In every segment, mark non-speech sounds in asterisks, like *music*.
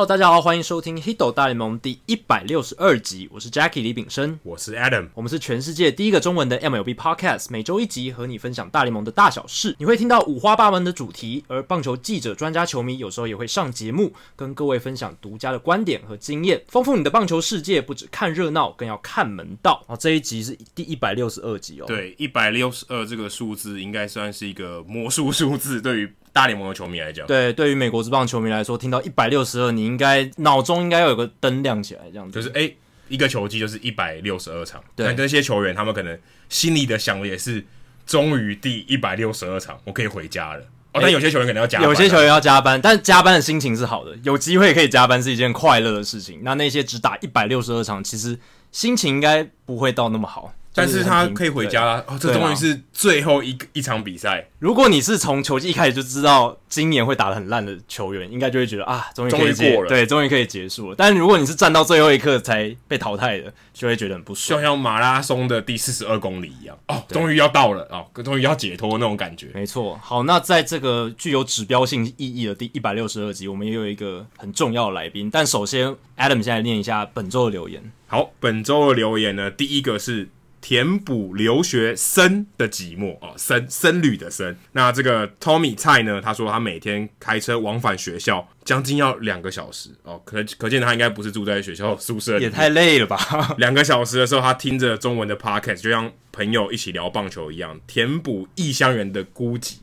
Hello，大家好，欢迎收听《Hiddle 大联盟》第一百六十二集。我是 Jackie 李炳生，我是 Adam，我们是全世界第一个中文的 MLB Podcast，每周一集和你分享大联盟的大小事。你会听到五花八门的主题，而棒球记者、专家、球迷有时候也会上节目，跟各位分享独家的观点和经验，丰富你的棒球世界。不止看热闹，更要看门道。哦，这一集是第一百六十二集哦。对，一百六十二这个数字应该算是一个魔术数字，对于。大联盟的球迷来讲，对，对于美国之棒球迷来说，听到一百六十二，你应该脑中应该要有个灯亮起来，这样子。就是哎、欸，一个球季就是一百六十二场。对，那些球员他们可能心里的想的也是，终于第一百六十二场，我可以回家了。哦，但有些球员可能要加班，有些球员要加班，但加班的心情是好的，有机会可以加班是一件快乐的事情。那那些只打一百六十二场，其实心情应该不会到那么好。但是他可以回家啦，哦，这终于是最后一一场比赛。如果你是从球季一开始就知道今年会打的很烂的球员，应该就会觉得啊，终于可以过了，对，终于可以结束了。但如果你是站到最后一刻才被淘汰的，就会觉得很不爽，就像马拉松的第四十二公里一样，哦，终于要到了哦，终于要解脱那种感觉。没错，好，那在这个具有指标性意义的第一百六十二集，我们也有一个很重要的来宾。但首先，Adam 现在念一下本周的留言。好，本周的留言呢，第一个是。填补留学生的寂寞哦，僧僧侣的僧。那这个 Tommy 蔡呢？他说他每天开车往返学校，将近要两个小时哦。可可见他应该不是住在学校宿舍里，也太累了吧？*laughs* 两个小时的时候，他听着中文的 Podcast，就像朋友一起聊棒球一样，填补异乡人的孤寂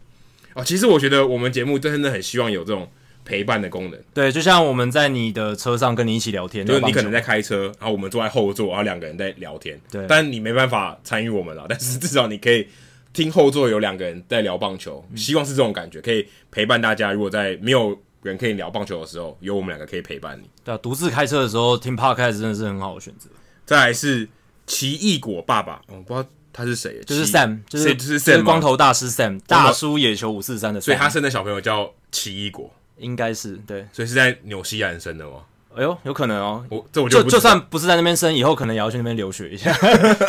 哦。其实我觉得我们节目真的很希望有这种。陪伴的功能，对，就像我们在你的车上跟你一起聊天，就是你可能在开车，然后我们坐在后座，然后两个人在聊天，对，但你没办法参与我们了，但是至少你可以听后座有两个人在聊棒球，希望是这种感觉，可以陪伴大家。如果在没有人可以聊棒球的时候，有我们两个可以陪伴你。对啊，独自开车的时候听 Podcast 真的是很好的选择。再来是奇异果爸爸，我不知道他是谁，就是 Sam，就是就是 Sam，光头大师 Sam，大叔野球五四三的，所以他生的小朋友叫奇异果。应该是对，所以是在纽西兰生的吗？哎呦，有可能哦。我这我就就，就算不是在那边生，以后可能也要去那边留学一下。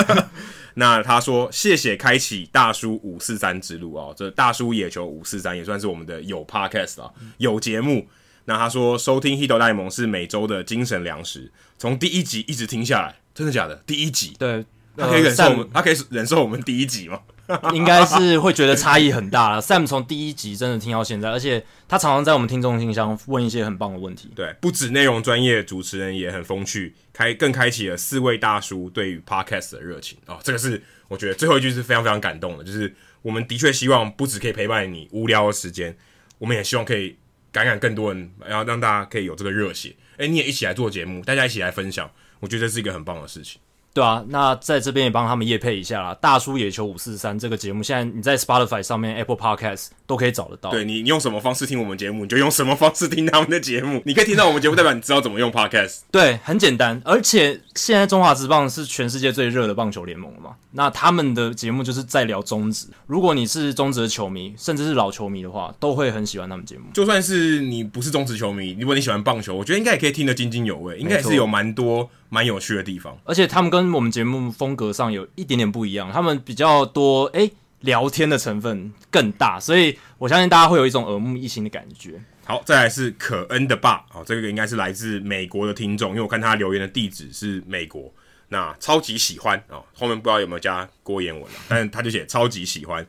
*laughs* 那他说：“谢谢开启大叔五四三之路哦，这大叔野球五四三也算是我们的有 podcast 啊，有节目。那他说收听 Hito 大联盟是每周的精神粮食，从第一集一直听下来，真的假的？第一集，对，他可以忍受我们，他可以忍受我们第一集吗？” *laughs* 应该是会觉得差异很大了。Sam 从第一集真的听到现在，而且他常常在我们听众信箱问一些很棒的问题。对，不止内容专业，主持人也很风趣，开更开启了四位大叔对于 Podcast 的热情哦。这个是我觉得最后一句是非常非常感动的，就是我们的确希望不止可以陪伴你无聊的时间，我们也希望可以感染更多人，然后让大家可以有这个热血。诶，你也一起来做节目，大家一起来分享，我觉得这是一个很棒的事情。对啊，那在这边也帮他们夜配一下啦。大叔野球五四三这个节目，现在你在 Spotify 上面、Apple Podcast 都可以找得到。对，你用什么方式听我们节目，你就用什么方式听他们的节目。*laughs* 你可以听到我们节目，代表你知道怎么用 Podcast。对，很简单。而且现在中华职棒是全世界最热的棒球联盟了嘛？那他们的节目就是在聊中职。如果你是中职的球迷，甚至是老球迷的话，都会很喜欢他们节目。就算是你不是中职球迷，如果你喜欢棒球，我觉得应该也可以听得津津有味，应该也是有蛮多。蛮有趣的地方，而且他们跟我们节目风格上有一点点不一样，他们比较多诶、欸、聊天的成分更大，所以我相信大家会有一种耳目一新的感觉。好，再来是可恩的爸，哦，这个应该是来自美国的听众，因为我看他留言的地址是美国，那超级喜欢哦，后面不知道有没有加郭言文了，但是他就写超级喜欢。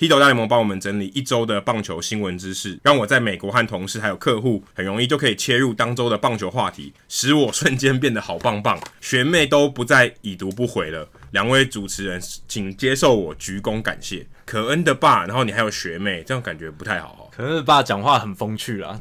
Hito 大联盟帮我们整理一周的棒球新闻知识，让我在美国和同事还有客户很容易就可以切入当周的棒球话题，使我瞬间变得好棒棒。学妹都不再已读不回了，两位主持人请接受我鞠躬感谢。可恩的爸，然后你还有学妹，这样感觉不太好。可恩的爸讲话很风趣啊，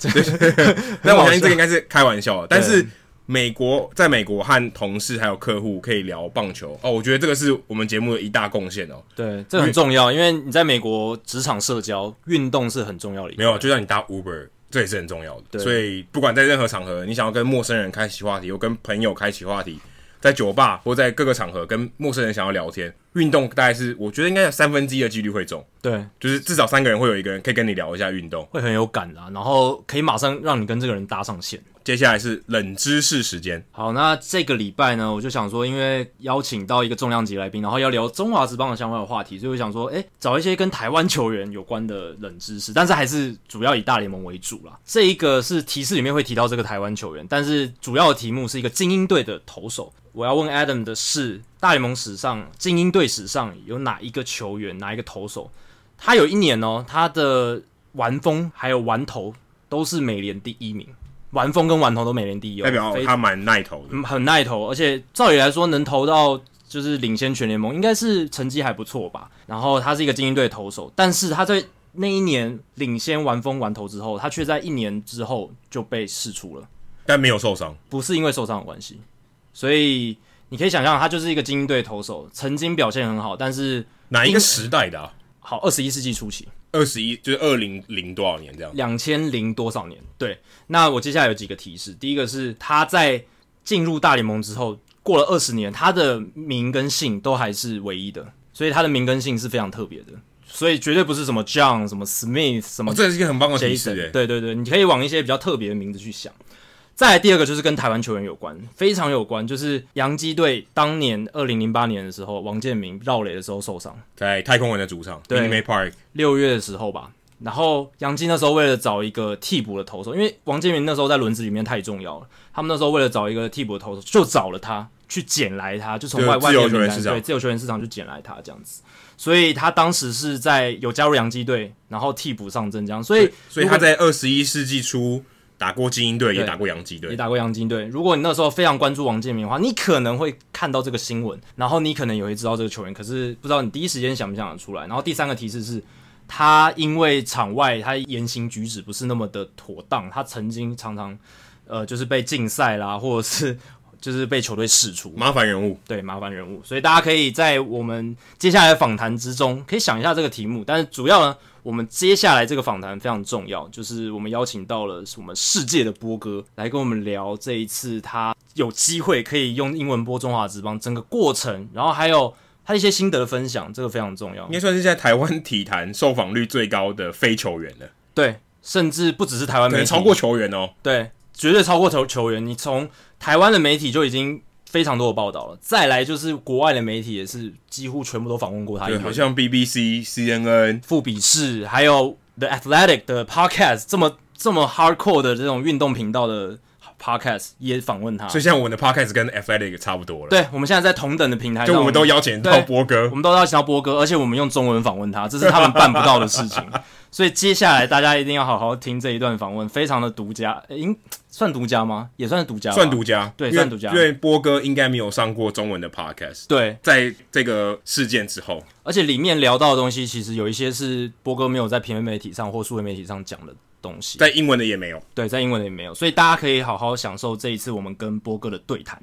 *laughs* 但我相信这个应该是开玩笑的，但是。美国在美国和同事还有客户可以聊棒球哦，我觉得这个是我们节目的一大贡献哦。对，这很重要，因为你在美国职场社交运动是很重要的。没有，就像你搭 Uber，这也是很重要的。所以不管在任何场合，你想要跟陌生人开启话题，或跟朋友开启话题，在酒吧或在各个场合跟陌生人想要聊天，运动大概是我觉得应该有三分之一的几率会中，对，就是至少三个人会有一个人可以跟你聊一下运动，会很有感啊，然后可以马上让你跟这个人搭上线。接下来是冷知识时间。好，那这个礼拜呢，我就想说，因为邀请到一个重量级来宾，然后要聊中华职棒的相关的话题，所以我想说，哎，找一些跟台湾球员有关的冷知识，但是还是主要以大联盟为主啦。这一个是提示里面会提到这个台湾球员，但是主要的题目是一个精英队的投手。我要问 Adam 的是，大联盟史上精英队史上有哪一个球员，哪一个投手，他有一年哦，他的完封还有完投都是美联第一名。完封跟玩投都美联第一，代表他蛮耐投的，嗯，很耐投，而且照理来说能投到就是领先全联盟，应该是成绩还不错吧。然后他是一个精英队投手，但是他在那一年领先完封完投之后，他却在一年之后就被释出了，但没有受伤，不是因为受伤的关系，所以你可以想象他就是一个精英队投手，曾经表现很好，但是哪一个时代的啊？好，二十一世纪初期。二十一就是二零零多少年这样？两千零多少年？对。那我接下来有几个提示。第一个是他在进入大联盟之后，过了二十年，他的名跟姓都还是唯一的，所以他的名跟姓是非常特别的，所以绝对不是什么 John、什么 Smith、什么。哦，这是一个很棒的提示。对对对，你可以往一些比较特别的名字去想。再来第二个就是跟台湾球员有关，非常有关，就是洋基队当年二零零八年的时候，王建民绕垒的时候受伤，在太空人的主场，对，Minute Maid Park，六月的时候吧。然后洋基那时候为了找一个替补的投手，因为王建民那时候在轮子里面太重要了，他们那时候为了找一个替补的投手，就找了他去捡来他，就从外外面对自由球员市场去捡来他这样子。所以他当时是在有加入洋基队，然后替补上阵这样。所以所以他在二十一世纪初。打过精英队，也打过洋基队，也打过洋基队。如果你那时候非常关注王建民的话，你可能会看到这个新闻，然后你可能也会知道这个球员。可是不知道你第一时间想不想得出来。然后第三个提示是，他因为场外他言行举止不是那么的妥当，他曾经常常呃就是被禁赛啦，或者是就是被球队释出，麻烦人物。对，麻烦人物。所以大家可以在我们接下来的访谈之中，可以想一下这个题目。但是主要呢。我们接下来这个访谈非常重要，就是我们邀请到了我们世界的波哥来跟我们聊这一次他有机会可以用英文播中华职棒整个过程，然后还有他一些心得分享，这个非常重要。应该算是在台湾体坛受访率最高的非球员了。对，甚至不只是台湾媒体，超过球员哦。对，绝对超过球球员。你从台湾的媒体就已经。非常多的报道了，再来就是国外的媒体也是几乎全部都访问过他。对，好像 BBC、CNN、富比士，还有 The Athletic 的 Podcast，这么这么 hardcore 的这种运动频道的 Podcast 也访问他。所以现在我们的 Podcast 跟 Athletic 差不多了。对，我们现在在同等的平台，就我们都邀请到波哥，我们都邀请到波哥，而且我们用中文访问他，这是他们办不到的事情。*laughs* 所以接下来大家一定要好好听这一段访问，非常的独家。应算独家吗？也算是独家，算独家。对，算独家。因为波哥应该没有上过中文的 podcast。对，在这个事件之后，而且里面聊到的东西，其实有一些是波哥没有在平面媒体上或数位媒体上讲的东西，在英文的也没有。对，在英文的也没有，所以大家可以好好享受这一次我们跟波哥的对谈。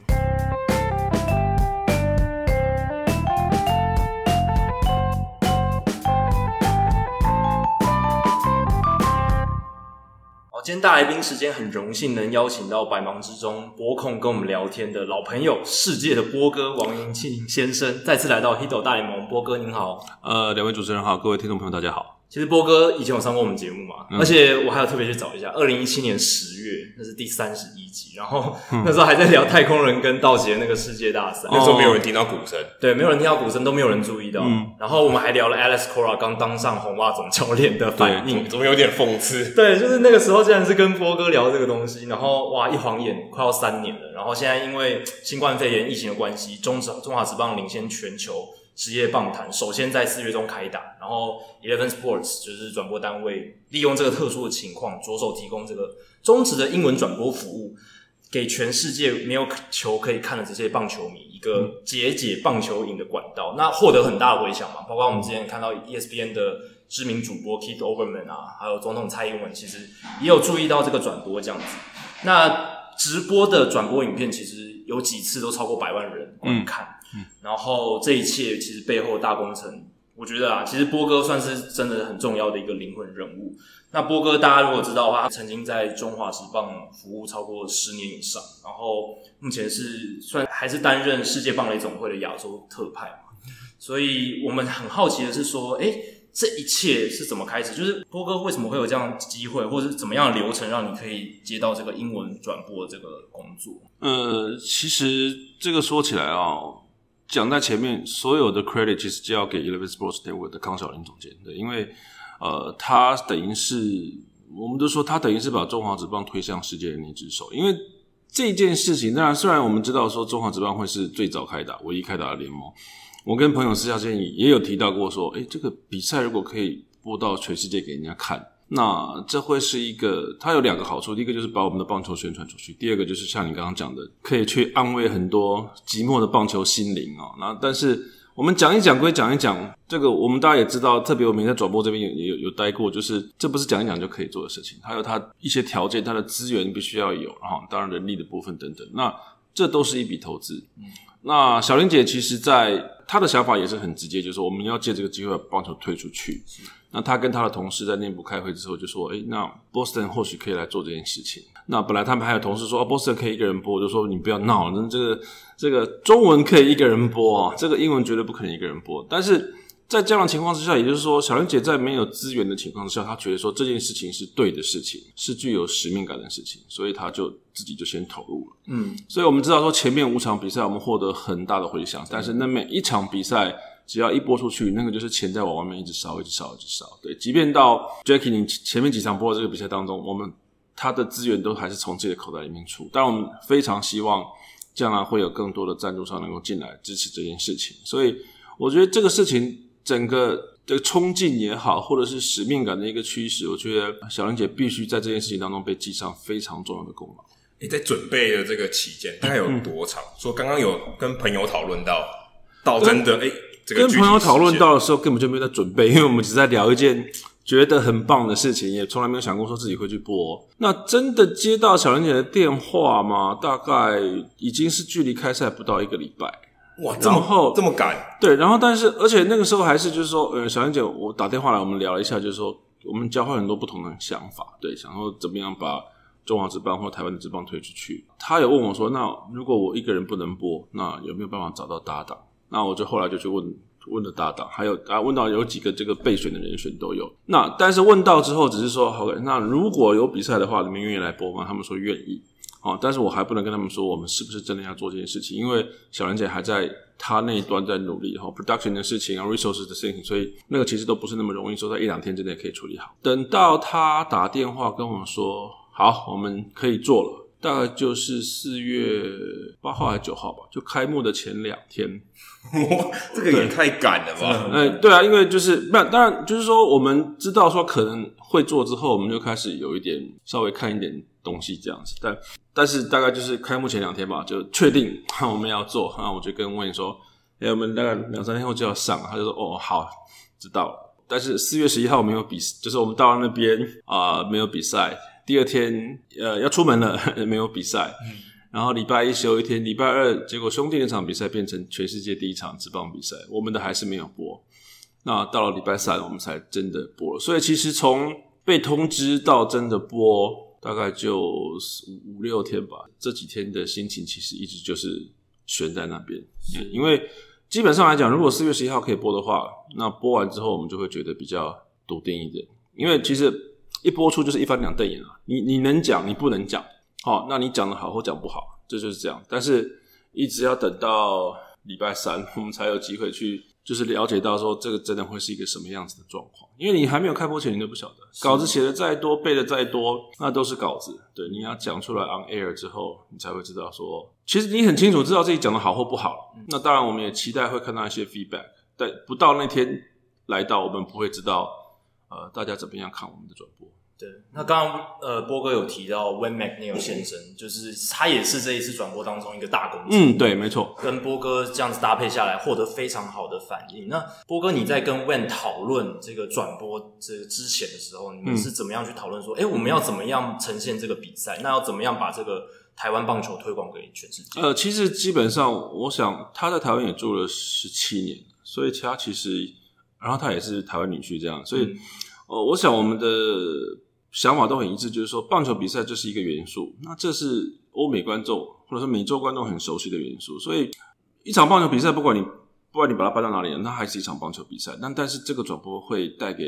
今天大来宾时间很荣幸能邀请到百忙之中播控跟我们聊天的老朋友，世界的波哥王云庆先生，再次来到 Hito 大联盟。波哥您好，呃，两位主持人好，各位听众朋友大家好。其实波哥以前有上过我们节目嘛，嗯、而且我还有特别去找一下，二零一七年十月，那是第三十一集，然后、嗯、*laughs* 那时候还在聊太空人跟道奇的那个世界大赛，那时候没有人听到鼓声，对，没有人听到鼓声，都没有人注意到。嗯、然后我们还聊了 Alex Cora 刚当上红袜总教练的反应，怎么有点讽刺？*laughs* 对，就是那个时候竟然是跟波哥聊这个东西，然后哇，一晃眼快要三年了，然后现在因为新冠肺炎疫情的关系，中职中华职棒领先全球。职业棒坛首先在四月中开打，然后 Eleven Sports 就是转播单位，利用这个特殊的情况，着手提供这个中职的英文转播服务，给全世界没有球可以看的这些棒球迷一个解解棒球瘾的管道。那获得很大的回响嘛，包括我们之前看到 ESPN 的知名主播 Keith Overman 啊，还有总统蔡英文，其实也有注意到这个转播这样子。那直播的转播影片其实有几次都超过百万人观看。然后这一切其实背后大工程，我觉得啊，其实波哥算是真的很重要的一个灵魂人物。那波哥大家如果知道的话，他曾经在中华职棒服务超过十年以上，然后目前是算还是担任世界棒垒总会的亚洲特派嘛。所以我们很好奇的是说，哎，这一切是怎么开始？就是波哥为什么会有这样机会，或者是怎么样流程，让你可以接到这个英文转播的这个工作？呃，其实这个说起来啊、讲在前面，所有的 credit 其实就要给 Eleven Sports Network 的康小林总监，对，因为呃，他等于是我们都说他等于是把中华职棒推向世界的那只手，因为这件事情，当然虽然我们知道说中华职棒会是最早开打、唯一开打的联盟。我跟朋友私下建议，也有提到过说，诶，这个比赛如果可以播到全世界给人家看，那这会是一个，它有两个好处，第一个就是把我们的棒球宣传出去，第二个就是像你刚刚讲的，可以去安慰很多寂寞的棒球心灵哦。那但是我们讲一讲归讲一讲，这个我们大家也知道，特别我们在转播这边也也有有待过，就是这不是讲一讲就可以做的事情，还有它一些条件，它的资源必须要有，然后当然人力的部分等等，那这都是一笔投资。嗯那小林姐其实，在她的想法也是很直接，就是说我们要借这个机会把棒球推出去。那她跟她的同事在内部开会之后就说：“诶，那 Boston 或许可以来做这件事情。”那本来他们还有同事说：“哦，Boston 可以一个人播。”就说：“你不要闹，那这个这个中文可以一个人播啊，这个英文绝对不可能一个人播。”但是。在这样的情况之下，也就是说，小林姐在没有资源的情况之下，她觉得说这件事情是对的事情，是具有使命感的事情，所以她就自己就先投入了。嗯，所以我们知道说前面五场比赛我们获得很大的回响，但是那每一场比赛只要一播出去，那个就是钱在往外面一直烧，一直烧，一直烧。对，即便到 Jackie 你前面几场播的这个比赛当中，我们他的资源都还是从自己的口袋里面出，但我们非常希望将来会有更多的赞助商能够进来支持这件事情。所以我觉得这个事情。整个的冲劲也好，或者是使命感的一个驱使，我觉得小玲姐必须在这件事情当中被记上非常重要的功劳。你在准备的这个期间大概有多长？说刚刚有跟朋友讨论到，到真的哎，这个跟朋友讨论到的时候根本就没有在准备，因为我们只在聊一件觉得很棒的事情，也从来没有想过说自己会去播。那真的接到小玲姐的电话吗？大概已经是距离开赛不到一个礼拜。哇，这么厚，这么赶？对，然后但是，而且那个时候还是就是说，呃，小燕姐，我打电话来，我们聊了一下，就是说，我们交换很多不同的想法，对，想说怎么样把中华职棒或台湾的职棒推出去。他有问我说，那如果我一个人不能播，那有没有办法找到搭档？那我就后来就去问问了搭档，还有啊，问到有几个这个备选的人选都有。那但是问到之后，只是说好，那如果有比赛的话，你们愿意来播吗？他们说愿意。哦，但是我还不能跟他们说我们是不是真的要做这件事情，因为小兰姐还在她那一端在努力哈，production 的事情啊，resources 的事情，所以那个其实都不是那么容易说在一两天之内可以处理好。等到她打电话跟我们说好，我们可以做了，大概就是四月八号还是九号吧，就开幕的前两天。哇，这个也太赶了吧？嗯，对啊，因为就是那当然就是说我们知道说可能会做之后，我们就开始有一点稍微看一点东西这样子，但。但是大概就是开幕前两天吧，就确定我们要做，然后我就跟温说：“哎，我们大概两三天后就要上。”他就说：“哦，好，知道了。”但是四月十一号没有比，就是我们到了那边啊、呃，没有比赛。第二天呃要出门了，*laughs* 没有比赛。嗯、然后礼拜一休一天，礼拜二结果兄弟那场比赛变成全世界第一场直棒比赛，我们的还是没有播。那到了礼拜三，我们才真的播了。所以其实从被通知到真的播。大概就五五六天吧，这几天的心情其实一直就是悬在那边，因为基本上来讲，如果四月十一号可以播的话，那播完之后我们就会觉得比较笃定一点，因为其实一播出就是一翻两瞪眼啊，你你能讲，你不能讲，好，那你讲的好或讲不好，这就是这样，但是一直要等到礼拜三，我们才有机会去。就是了解到说这个真的会是一个什么样子的状况，因为你还没有开播前，你都不晓得。稿子写的再多，背的再多，那都是稿子。对，你要讲出来 on air 之后，你才会知道说，其实你很清楚知道自己讲的好或不好。那当然，我们也期待会看到一些 feedback，但不到那天来到，我们不会知道呃大家怎么样看我们的转播。对，那刚刚呃波哥有提到 Wayne McNeil 先生，就是他也是这一次转播当中一个大功臣。嗯，对，没错。跟波哥这样子搭配下来，获得非常好的反应。那波哥你在跟 Wayne 讨论这个转播这个之前的时候，你们是怎么样去讨论说，哎、嗯，我们要怎么样呈现这个比赛？那要怎么样把这个台湾棒球推广给全世界？呃，其实基本上，我想他在台湾也住了十七年，所以他其实，然后他也是台湾女婿这样，所以，嗯、呃，我想我们的。想法都很一致，就是说棒球比赛这是一个元素，那这是欧美观众或者说美洲观众很熟悉的元素，所以一场棒球比赛，不管你不管你把它搬到哪里，那还是一场棒球比赛。但但是这个转播会带给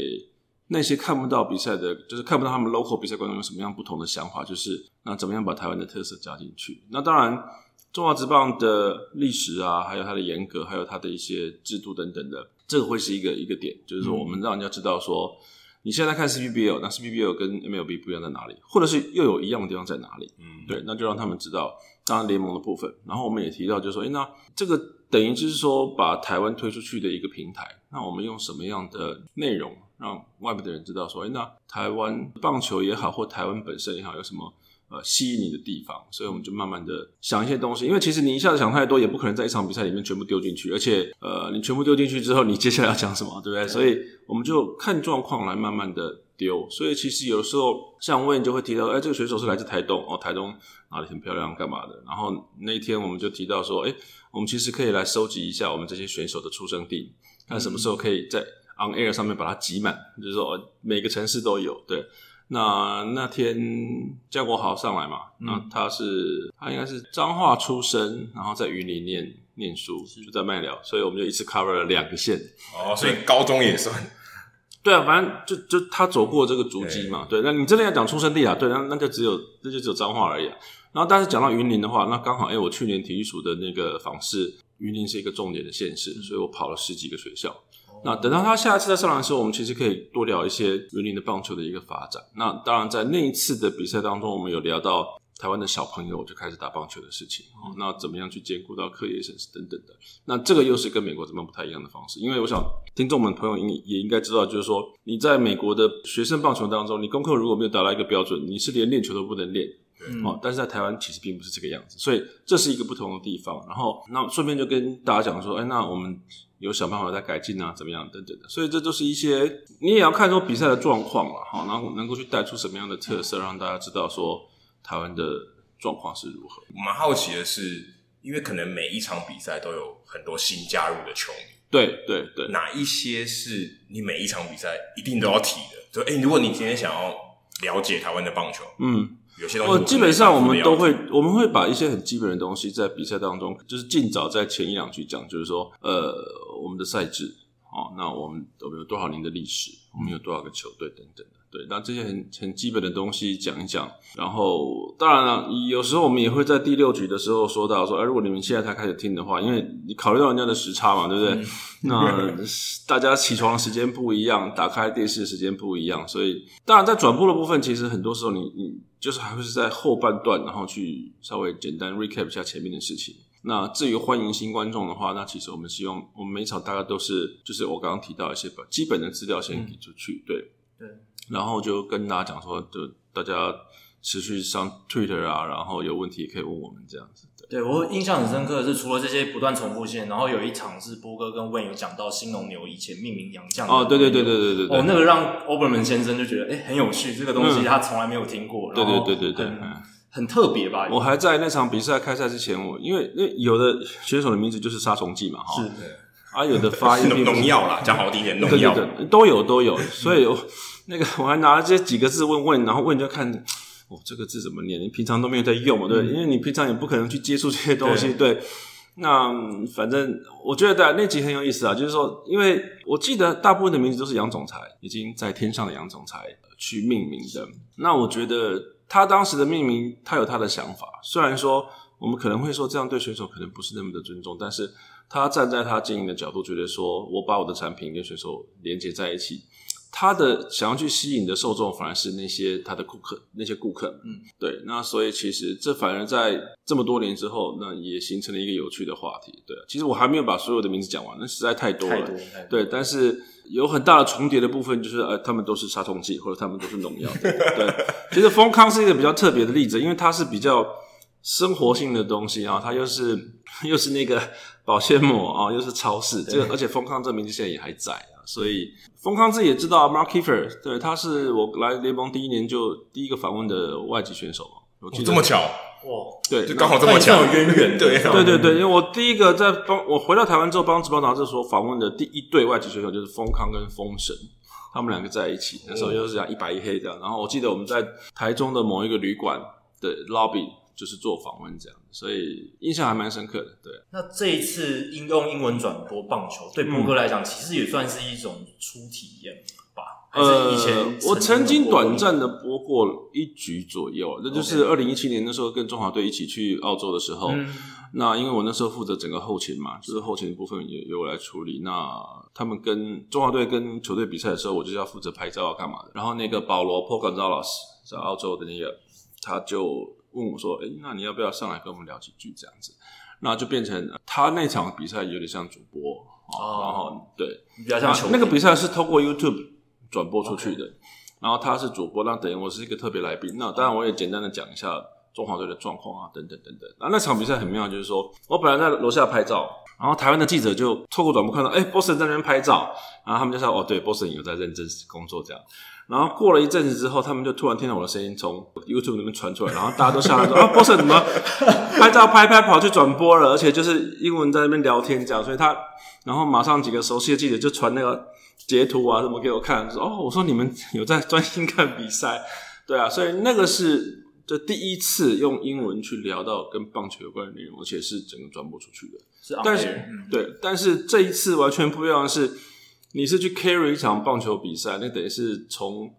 那些看不到比赛的，就是看不到他们 local 比赛观众有什么样不同的想法，就是那怎么样把台湾的特色加进去？那当然，中华职棒的历史啊，还有它的严格，还有它的一些制度等等的，这个会是一个一个点，就是说我们让人家知道说。你现在看 CBBL，那 CBBL 跟 MLB 不一样在哪里？或者是又有一样的地方在哪里？嗯，对，那就让他们知道，当然联盟的部分。然后我们也提到，就是说，哎，那这个等于就是说，把台湾推出去的一个平台。那我们用什么样的内容，让外部的人知道，说，哎，那台湾棒球也好，或台湾本身也好，有什么？呃，吸引你的地方，所以我们就慢慢的想一些东西。因为其实你一下子想太多，也不可能在一场比赛里面全部丢进去。而且，呃，你全部丢进去之后，你接下来要讲什么，对不对？所以我们就看状况来慢慢的丢。所以其实有时候像问就会提到，哎，这个选手是来自台东哦，台东哪里很漂亮，干嘛的？然后那一天我们就提到说，哎，我们其实可以来收集一下我们这些选手的出生地，看什么时候可以在 on air 上面把它挤满，就是说每个城市都有，对。那那天江国豪上来嘛，嗯、那他是他应该是彰化出生，然后在云林念念书，就在麦寮，所以我们就一次 cover 了两个县。哦，所以高中也算。对啊，反正就就他走过这个足迹嘛。对，那你真的要讲出生地啊？对，那那就只有那就只有彰化而已。然后，但是讲到云林的话，那刚好哎，我去年体育署的那个访视，云林是一个重点的县市，所以我跑了十几个学校。那等到他下一次再上来的时候，我们其实可以多聊一些云林的棒球的一个发展。那当然，在那一次的比赛当中，我们有聊到台湾的小朋友就开始打棒球的事情。哦，那怎么样去兼顾到课业、省事等等的？那这个又是跟美国这边不太一样的方式。因为我想听众们朋友应也应该知道，就是说你在美国的学生棒球当中，你功课如果没有达到一个标准，你是连练球都不能练。嗯。哦，但是在台湾其实并不是这个样子，所以这是一个不同的地方。然后，那顺便就跟大家讲说，哎，那我们。有想办法再改进啊，怎么样等等的，所以这都是一些你也要看说比赛的状况了，好，然后能够去带出什么样的特色，让大家知道说台湾的状况是如何。我蛮好奇的是，因为可能每一场比赛都有很多新加入的球迷，对对对，哪一些是你每一场比赛一定都要提的？就诶，如果你今天想要了解台湾的棒球，嗯。有些东西我基本上我们都会，我们会把一些很基本的东西在比赛当中，就是尽早在前一两局讲，就是说，呃，我们的赛制，哦，那我们我们有多少年的历史，我们有多少个球队等等的。对，那这些很很基本的东西讲一讲，然后当然了，有时候我们也会在第六局的时候说到说，哎，如果你们现在才开始听的话，因为你考虑到人家的时差嘛，对不对？嗯、那 *laughs* 大家起床的时间不一样，打开电视的时间不一样，所以当然在转播的部分，其实很多时候你你就是还会是在后半段，然后去稍微简单 recap 一下前面的事情。那至于欢迎新观众的话，那其实我们希望我们每场大概都是就是我刚刚提到一些基本的资料先给出去，嗯、对。然后就跟大家讲说，就大家持续上 Twitter 啊，然后有问题也可以问我们这样子。对，我印象很深刻的是，除了这些不断重复性，然后有一场是波哥跟 Wayne 有讲到新农牛以前命名洋将。哦，对对对对对对对。哦，那个让 Oberman 先生就觉得，哎，很有趣，这个东西他从来没有听过。对对对对对，很特别吧？我还在那场比赛开赛之前，我因为因为有的选手的名字就是杀虫剂嘛，哈。是。啊，有的发音 *laughs* 农药啦，讲好听一点，农药都有都有，所以。那个我还拿了这几个字问问，然后问就看，哦，这个字怎么念？你平常都没有在用嘛，对，嗯、因为你平常也不可能去接触这些东西，对。对那反正我觉得那集很有意思啊，就是说，因为我记得大部分的名字都是杨总裁已经在天上的杨总裁去命名的。那我觉得他当时的命名，他有他的想法。虽然说我们可能会说这样对选手可能不是那么的尊重，但是他站在他经营的角度，觉得说我把我的产品跟选手连接在一起。他的想要去吸引的受众反而是那些他的顾客，那些顾客，嗯，对，那所以其实这反而在这么多年之后，那也形成了一个有趣的话题。对，其实我还没有把所有的名字讲完，那实在太多了，太多。对，但是有很大的重叠的部分，就是呃，他们都是杀虫剂，或者他们都是农药。*laughs* 对，其实丰康是一个比较特别的例子，因为它是比较生活性的东西啊，它又是 *laughs* 又是那个保鲜膜啊，又是超市，这个而且丰康这名字现在也还在啊，所以。丰康自己也知道，Mark Kiefer，对，他是我来联盟第一年就第一个访问的外籍选手嘛。我记得这么巧，哇，对，就刚好这么巧，有渊源，对，*laughs* 对对对，因为我第一个在帮我回到台湾之后帮职棒杂志所访问的第一对外籍选手就是丰康跟丰神，他们两个在一起，那时候又是讲一白一黑这样。然后我记得我们在台中的某一个旅馆的 lobby 就是做访问这样，所以印象还蛮深刻的。对，那这一次应用英文转播棒球，对波哥来讲，其实也算是一种初体验吧？呃，以前我曾经短暂的播过一局左右，那就是二零一七年那时候跟中华队一起去澳洲的时候。嗯那因为我那时候负责整个后勤嘛，就是后勤的部分也由我来处理。那他们跟中华队跟球队比赛的时候，我就是要负责拍照啊，干嘛的。然后那个保罗 Paul Gonzalez 在澳洲的那个，他就问我说：“诶，那你要不要上来跟我们聊几句这样子？”那就变成他那场比赛有点像主播哦，然后对，比较像球。那个比赛是透过 YouTube 转播出去的，然后他是主播，那等于我是一个特别来宾。那当然我也简单的讲一下。中华队的状况啊，等等等等。那那场比赛很妙，就是说我本来在楼下拍照，然后台湾的记者就透过转播看到，哎，Boston 在那边拍照，然后他们就说，哦，对，Boston 有在认真工作这样。然后过了一阵子之后，他们就突然听到我的声音从 YouTube 那边传出来，然后大家都下来说，*laughs* 啊，Boston 怎么拍照拍拍跑去转播了，而且就是英文在那边聊天这样。所以他，然后马上几个熟悉的记者就传那个截图啊什么给我看，说，哦，我说你们有在专心看比赛，对啊，所以那个是。这第一次用英文去聊到跟棒球有关的内容，而且是整个转播出去的。是啊，但是、嗯、对，但是这一次完全不一样的是，你是去 carry 一场棒球比赛，那等于是从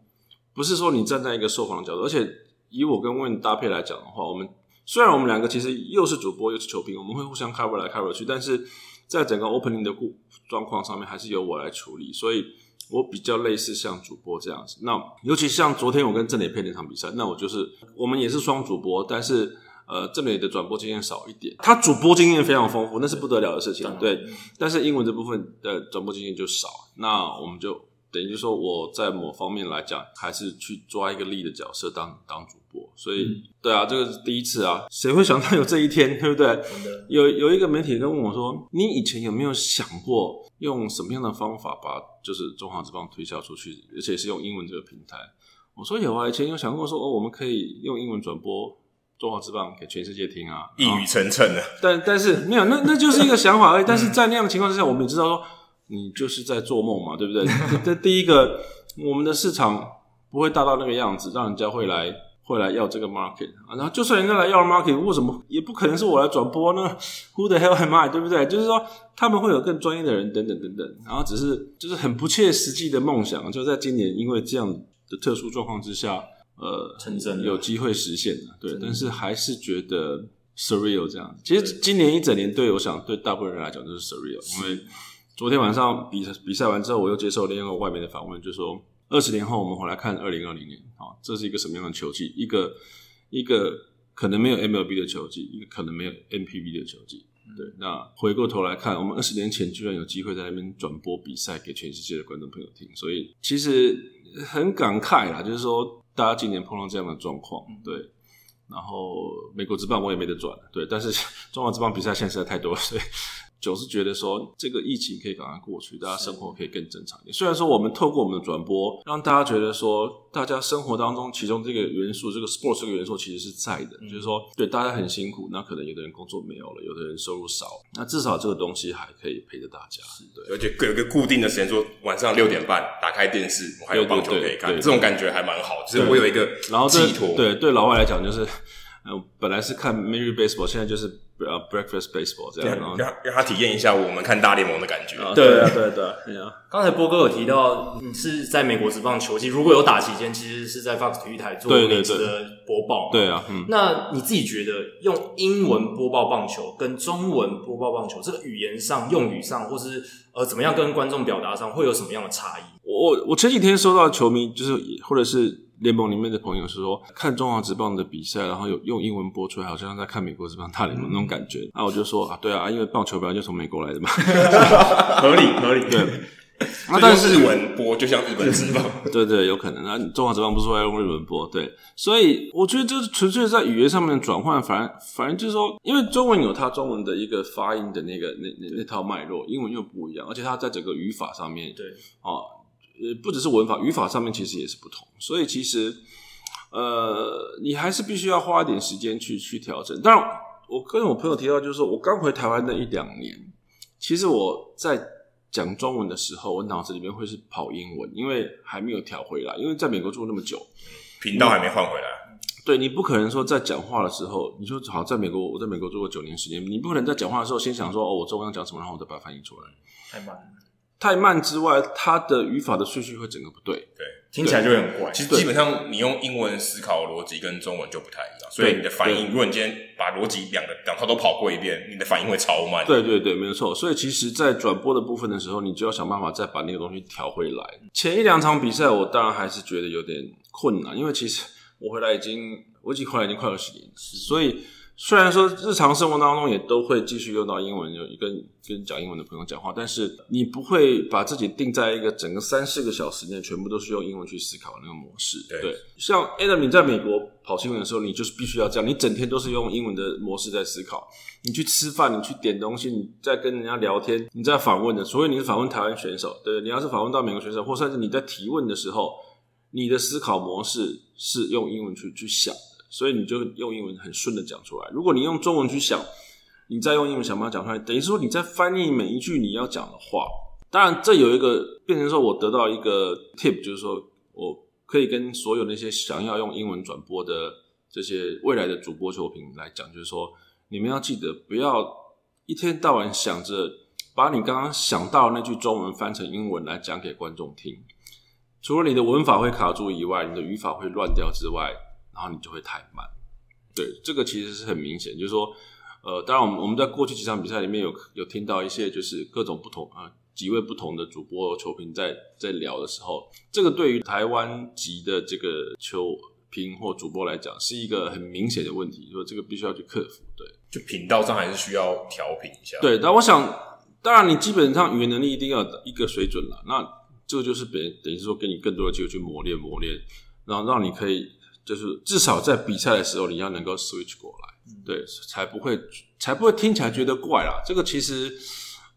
不是说你站在一个受访的角度，而且以我跟 Win 搭配来讲的话，我们虽然我们两个其实又是主播又是球评，我们会互相 cover 来 cover 去，但是在整个 opening 的故状况上面，还是由我来处理，所以。我比较类似像主播这样子，那尤其像昨天我跟郑磊配那场比赛，那我就是我们也是双主播，但是呃郑磊的转播经验少一点，他主播经验非常丰富，那是不得了的事情，对，但是英文这部分的转播经验就少，那我们就。等于就说，我在某方面来讲，还是去抓一个力的角色当当主播，所以、嗯、对啊，这个是第一次啊，谁会想到有这一天，对不对？有有一个媒体人问我说：“你以前有没有想过用什么样的方法把就是中华之邦推销出去，而且是用英文这个平台？”我说：“有啊，以前有想过说哦，我们可以用英文转播中华之棒给全世界听啊，一语成谶的。但但是没有，那那就是一个想法而已。但是在那样的情况之下，我们也知道说。”你就是在做梦嘛，对不对？*laughs* 这第一个，我们的市场不会大到那个样子，让人家会来会来要这个 market 啊。然后就算人家来要 market，为什么也不可能是我来转播呢？Who the hell am I？对不对？就是说他们会有更专业的人，等等等等。然后只是就是很不切实际的梦想，就在今年因为这样的特殊状况之下，呃，成真有机会实现的。对，但是还是觉得 surreal 这样。其实今年一整年对我想对大部分人来讲就是 surreal，因为。昨天晚上比比赛完之后，我又接受另一个外面的访问，就说二十年后我们回来看二零二零年，啊，这是一个什么样的球季？一个一个可能没有 MLB 的球季，一个可能没有 NPB 的球季。对，那回过头来看，我们二十年前居然有机会在那边转播比赛给全世界的观众朋友听，所以其实很感慨啦，就是说大家今年碰到这样的状况，对，然后美国职棒我也没得转，对，但是 *laughs* 中华职棒比赛现在实在太多了，所以。就是觉得说，这个疫情可以赶快过去，大家生活可以更正常一点。虽然说我们透过我们的转播，让大家觉得说，大家生活当中其中这个元素，这个 sports 这个元素其实是在的。嗯、就是说，对大家很辛苦，那可能有的人工作没有了，有的人收入少，那至少这个东西还可以陪着大家。对，而且有一个固定的时间，说晚上六点半打开电视，我还有棒球可以看，这种感觉还蛮好。就是我有一个然后寄托。对对，老外来讲就是，呃，本来是看 Major Baseball，现在就是。Breakfast baseball 这样，让让他体验一下我们看大联盟的感觉。对啊，对对对。刚才波哥有提到，你是在美国职棒球季，如果有打期间，其实是在 Fox 体育台做美职的播报。对啊，那你自己觉得用英文播报棒球跟中文播报棒球，这个语言上、用语上，或是呃怎么样跟观众表达上，会有什么样的差异？我我前几天收到球迷，就是或者是。联盟里面的朋友是说，看中华职棒的比赛，然后有用英文播出来，好像在看美国职棒大联盟那种感觉。那、我就说啊，对啊，因为棒球本来就从美国来的嘛，*laughs* 合理合理。对，那但是日文播就像日本职棒，*laughs* 对，对对，有可能。那中华职棒不是说要用日文播？对，所以我觉得就是纯粹在语言上面的转换，反而反正就是说，因为中文有它中文的一个发音的那个那那那套脉络，英文又不一样，而且它在整个语法上面，对啊。呃，不只是文法，语法上面其实也是不同，所以其实，呃，你还是必须要花一点时间去去调整。当然，我跟我朋友提到，就是说我刚回台湾那一两年，其实我在讲中文的时候，我脑子里面会是跑英文，因为还没有调回来，因为在美国住那么久，频道还没换回来。对，你不可能说在讲话的时候，你说好，在美国，我在美国做过九年时间，你不可能在讲话的时候先想说，哦，我中文要讲什么，然后我再把它翻译出来，太慢了。太慢之外，它的语法的顺序会整个不对，对，听起来就很怪。其实基本上你用英文思考逻辑跟中文就不太一样，所以你的反应，如果你今天把逻辑两个两套都跑过一遍，你的反应会超慢。对对对，没有错。所以其实，在转播的部分的时候，你就要想办法再把那个东西调回来。前一两场比赛，我当然还是觉得有点困难，因为其实我回来已经，我已经回来已经快二十年，所以。虽然说日常生活当中也都会继续用到英文，有跟跟讲英文的朋友讲话，但是你不会把自己定在一个整个三四个小时内全部都是用英文去思考的那个模式。对，对像 Adam 你在美国跑新闻的时候，你就是必须要这样，你整天都是用英文的模式在思考。你去吃饭，你去点东西，你在跟人家聊天，你在访问的，所以你是访问台湾选手，对，你要是访问到美国选手，或甚至你在提问的时候，你的思考模式是用英文去去想。所以你就用英文很顺的讲出来。如果你用中文去想，你再用英文想办法讲出来，等于说你在翻译每一句你要讲的话。当然，这有一个变成说我得到一个 tip，就是说我可以跟所有那些想要用英文转播的这些未来的主播球评来讲，就是说你们要记得不要一天到晚想着把你刚刚想到那句中文翻成英文来讲给观众听。除了你的文法会卡住以外，你的语法会乱掉之外。然后你就会太慢，对，这个其实是很明显，就是说，呃，当然我们我们在过去几场比赛里面有有听到一些就是各种不同啊、呃、几位不同的主播球评在在聊的时候，这个对于台湾籍的这个球评或主播来讲是一个很明显的问题，说这个必须要去克服，对，就频道上还是需要调频一下，对，但我想，当然你基本上语言能力一定要一个水准了，那这个就是等等于是说给你更多的机会去磨练磨练，然后让你可以。就是至少在比赛的时候，你要能够 switch 过来，嗯、对，才不会才不会听起来觉得怪啦。这个其实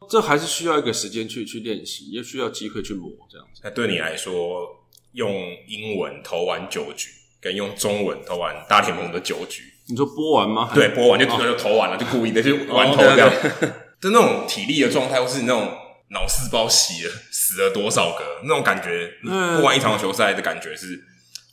这还是需要一个时间去去练习，也需要机会去磨这样子。那对你来说，用英文投完九局，跟用中文投完大联盟的九局，你说播完吗？对，播完就就投完了，哦、就故意的就完投这样，哦、对对对就那种体力的状态，或是你那种脑细胞洗了死了多少个那种感觉，播完一场球赛的感觉是。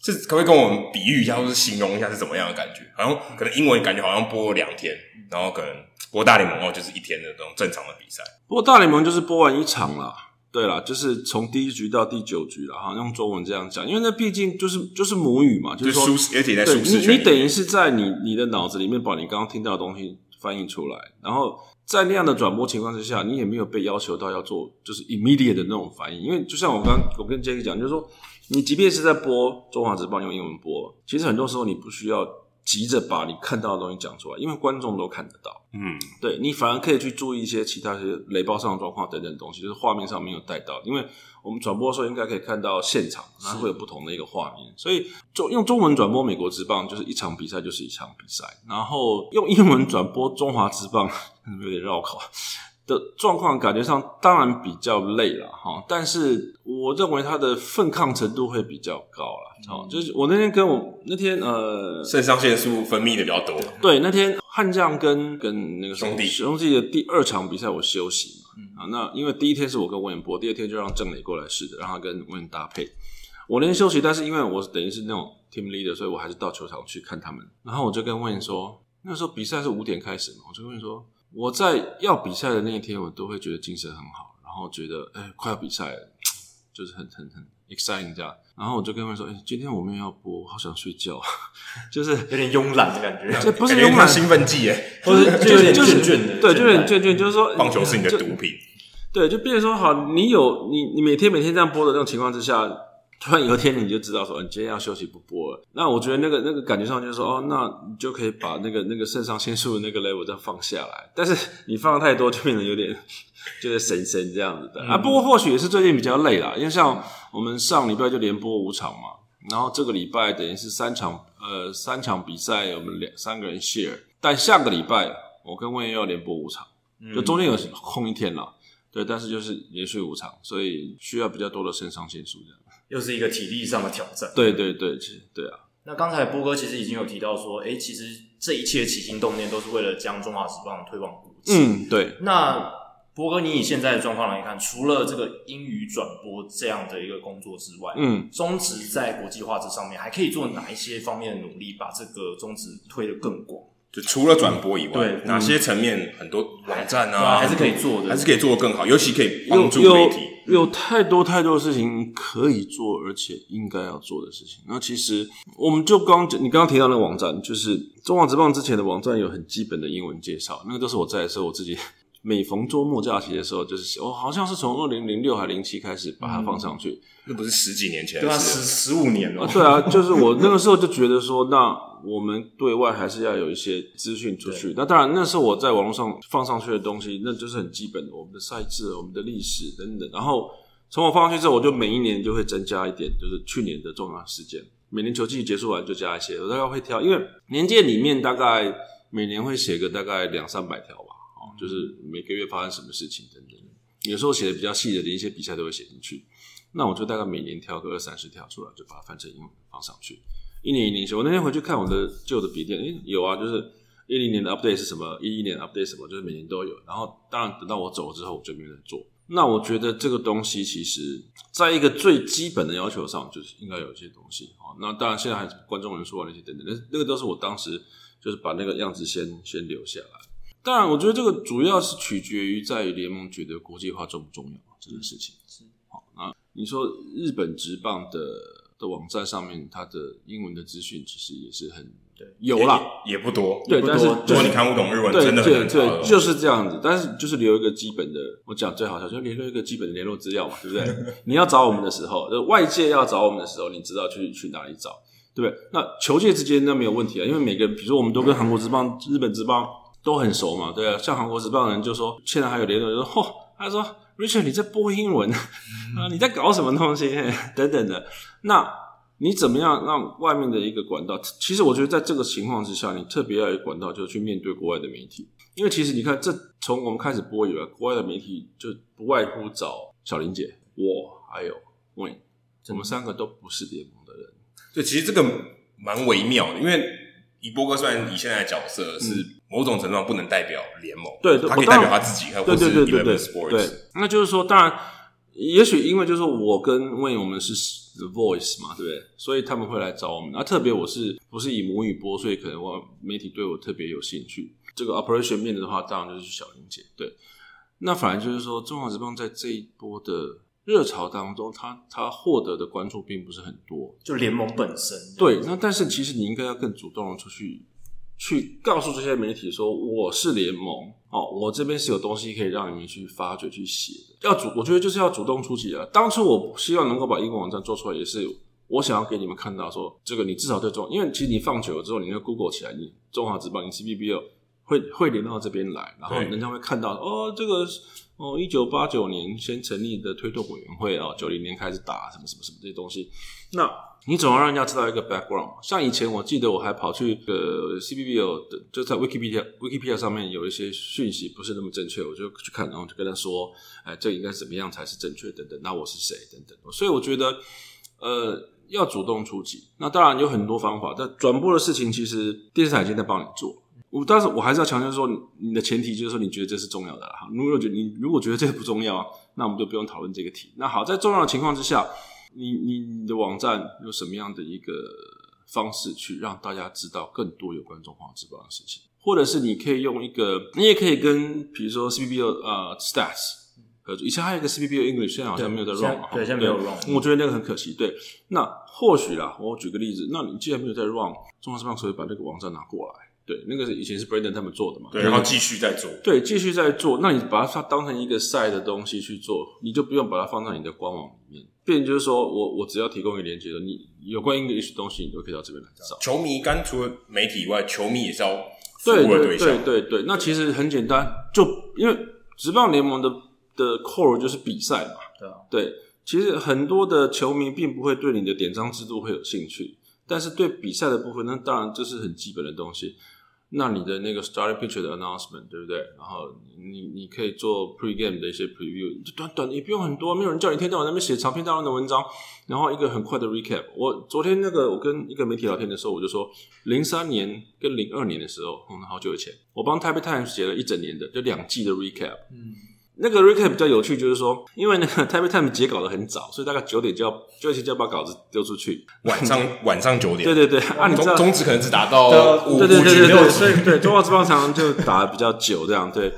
是可不可以跟我们比喻一下，或是形容一下是怎么样的感觉？好像可能英文感觉好像播了两天，然后可能播大联盟哦，就是一天的那种正常的比赛。播大联盟就是播完一场啦，对啦，就是从第一局到第九局了，好像用中文这样讲，因为那毕竟就是就是母语嘛，就是说，而且在舒适，你你等于是在你你的脑子里面把你刚刚听到的东西翻译出来，然后在那样的转播情况之下，你也没有被要求到要做就是 immediate 的那种反应，因为就像我刚我跟 Jacky 讲，就是说。你即便是在播中华职棒用英文播，其实很多时候你不需要急着把你看到的东西讲出来，因为观众都看得到。嗯，对，你反而可以去注意一些其他一些雷暴上的状况等等东西，就是画面上没有带到。因为我们转播的时候应该可以看到现场，它会有不同的一个画面，所以中用中文转播美国职棒就是一场比赛就是一场比赛，然后用英文转播中华职棒 *laughs* 有点绕口。的状况感觉上当然比较累了哈，但是我认为他的奋抗程度会比较高了。好、嗯，就是我那天跟我那天呃，肾上腺素分泌的比较多。对，那天悍将跟跟那个兄弟兄弟的第二场比赛我休息嘛，啊、嗯，那因为第一天是我跟文彦博，第二天就让郑磊过来试的，让他跟文彦搭配。我那天休息，但是因为我等于是那种 team leader，所以我还是到球场去看他们。然后我就跟文彦说，那时候比赛是五点开始嘛，我就跟文彦说。我在要比赛的那一天，我都会觉得精神很好，然后觉得哎、欸，快要比赛了，就是很很很 exciting 这样。然后我就跟他们说，哎、欸，今天我们要播，好想睡觉，*laughs* 就是有点慵懒的感觉。这不是慵懒，兴奋剂哎，不是，*laughs* 就有点倦倦的，对，就有点倦倦，就是说棒球是你的毒品。对，就变成说好，你有你你每天每天这样播的这种情况之下。*laughs* 突然有一天你就知道说，你今天要休息不播了。那我觉得那个那个感觉上就是说，哦，那你就可以把那个那个肾上腺素的那个 level 再放下来。但是你放的太多，就变得有点就是神神这样子的、嗯、啊。不过或许也是最近比较累啦，因为像我们上礼拜就连播五场嘛，然后这个礼拜等于是三场呃三场比赛，我们两三个人 share。但下个礼拜我跟魏又要连播五场，就中间有空一天了，对，但是就是连续五场，所以需要比较多的肾上腺素这样。又是一个体力上的挑战。对对对，其实对啊。那刚才波哥其实已经有提到说，诶，其实这一切起心动念都是为了将中华职棒推广国际。嗯，对。那波哥，你以现在的状况来看，除了这个英语转播这样的一个工作之外，嗯，中职在国际化这上面还可以做哪一些方面的努力，把这个中职推得更广？就除了转播以外，对哪些层面很多网站啊，还是可以做的，还是可以做得更好，尤其可以帮助媒体。有太多太多的事情可以做，而且应该要做的事情。那其实我们就刚你刚刚提到那个网站，就是中华职棒之前的网站有很基本的英文介绍，那个都是我在的时候我自己。每逢周末假期的时候，就是我好像是从二零零六还零七开始把它放上去，那不是十几年前，对啊，十十五年了。对啊，就是我那个时候就觉得说，那我们对外还是要有一些资讯出去。那当然，那是我在网络上放上去的东西，那就是很基本的，我们的赛制、我们的历史等等。然后从我放上去之后，我就每一年就会增加一点，就是去年的重要事件。每年球季结束完就加一些，我大概会挑，因为年鉴里面大概每年会写个大概两三百条吧。哦就是每个月发生什么事情等等，有时候写的比较细的，连一些比赛都会写进去。那我就大概每年挑个二三十条出来，就把它翻成英文放上去。一年一年写。我那天回去看我的旧的笔电，诶，有啊，就是一零年的 update 是什么，一一年 update 什么，就是每年都有。然后当然等到我走了之后，我就没有人做。那我觉得这个东西其实在一个最基本的要求上，就是应该有一些东西。好，那当然现在还是观众人数啊那些等等，那那个都是我当时就是把那个样子先先留下来。当然，我觉得这个主要是取决于在于联盟觉得国际化重不重要这件事情。好，那你说日本职棒的的网站上面，它的英文的资讯其实也是很对有啦，也不多。对，但是如果你看不懂日文，真的很难对对，就是这样子。但是就是留一个基本的，我讲最好笑，就联络一个基本的联络资料嘛，对不对？*laughs* 你要找我们的时候，就外界要找我们的时候，你知道去去哪里找，对不对？那球界之间那没有问题啊，因为每个人，比如说我们都跟韩国职棒、日本职棒。都很熟嘛，对啊，像韩国职棒的人就说，现在还有联络，就说，嚯，他说，Richard 你在播英文啊，你在搞什么东西等等的，那你怎么样让外面的一个管道？其实我觉得在这个情况之下，你特别要有管道，就去面对国外的媒体，因为其实你看，这从我们开始播以来，国外的媒体就不外乎找小林姐，我还有 Wayne，我们三个都不是联盟的人，对，其实这个蛮微妙的，因为以波哥虽然以现在的角色是。嗯某种程度上不能代表联盟，对，他可以代表他自己，对对对对对对。那就是说，当然，也许因为就是说我跟 Wayne 我们是 The Voice 嘛，对不对？所以他们会来找我们。那特别我是不是以母语播，所以可能我媒体对我特别有兴趣。这个 Operation 面的话，当然就是小林姐。对，那反而就是说，中华职棒在这一波的热潮当中，他他获得的关注并不是很多，就联盟本身。对，那但是其实你应该要更主动的出去。去告诉这些媒体说，我是联盟哦，我这边是有东西可以让你们去发掘、去写的。要主，我觉得就是要主动出击了。当初我希望能够把英文网站做出来，也是我想要给你们看到说，这个你至少对中，因为其实你放久了之后，你那 Google 起来，你中华职棒、你 CBBL 会会连到这边来，然后人家会看到哦，这个哦，一九八九年先成立的推动委员会啊，九零年开始打什么什么什么这些东西，那。你总要让人家知道一个 background。像以前我记得我还跑去呃 CBBL 的，就在 Wikipedia Wikipedia 上面有一些讯息不是那么正确，我就去看，然后就跟他说，哎，这应该怎么样才是正确等等。那我是谁等等。所以我觉得呃要主动出击。那当然有很多方法，但转播的事情其实电视台已经在帮你做。我但是我还是要强调说，你的前提就是说你觉得这是重要的哈。如果觉你如果觉得这个不重要，那我们就不用讨论这个题。那好，在重要的情况之下。你你你的网站有什么样的一个方式去让大家知道更多有关中华职棒的事情？或者是你可以用一个，你也可以跟比如说 CBBL 呃 Stats 合作。以前还有一个 CBBL English，现在好像没有在 run 对，现在没有 run。我觉得那个很可惜。对，那或许啦，我举个例子，那你既然没有在 run，中华职棒可以把那个网站拿过来。对，那个是以前是 Brandon 他们做的嘛，对，然后继续在做。对，继续在做。那你把它当成一个赛的东西去做，你就不用把它放在你的官网里面。变就是说我我只要提供一个连接的，你有关 English 东西，你都可以到这边来找。球迷刚除了媒体以外，球迷也是要服务的对象。对对对对，那其实很简单，就因为职棒联盟的的 core 就是比赛嘛。对啊。对，其实很多的球迷并不会对你的典章制度会有兴趣，但是对比赛的部分，那当然这是很基本的东西。那你的那个 starting picture 的 announcement 对不对？然后你你可以做 pre-game 的一些 preview，就短短的也不用很多，没有人叫你一天到晚在那边写长篇大论的文章，然后一个很快的 recap。我昨天那个我跟一个媒体聊天的时候，我就说，零三年跟零二年的时候，嗯，好久以前，我帮 Taipei Times 写了一整年的，就两季的 recap。嗯，那个 recap 比较有趣，就是说，因为那个 Taipei Times 截稿的很早，所以大概九点就要就要就要把稿子丢出去。晚上 *laughs* 晚上九点。对对对，啊，你知道中止可能只达到五对对对对对，所以对对中华职棒常常就打的比较久，这样对，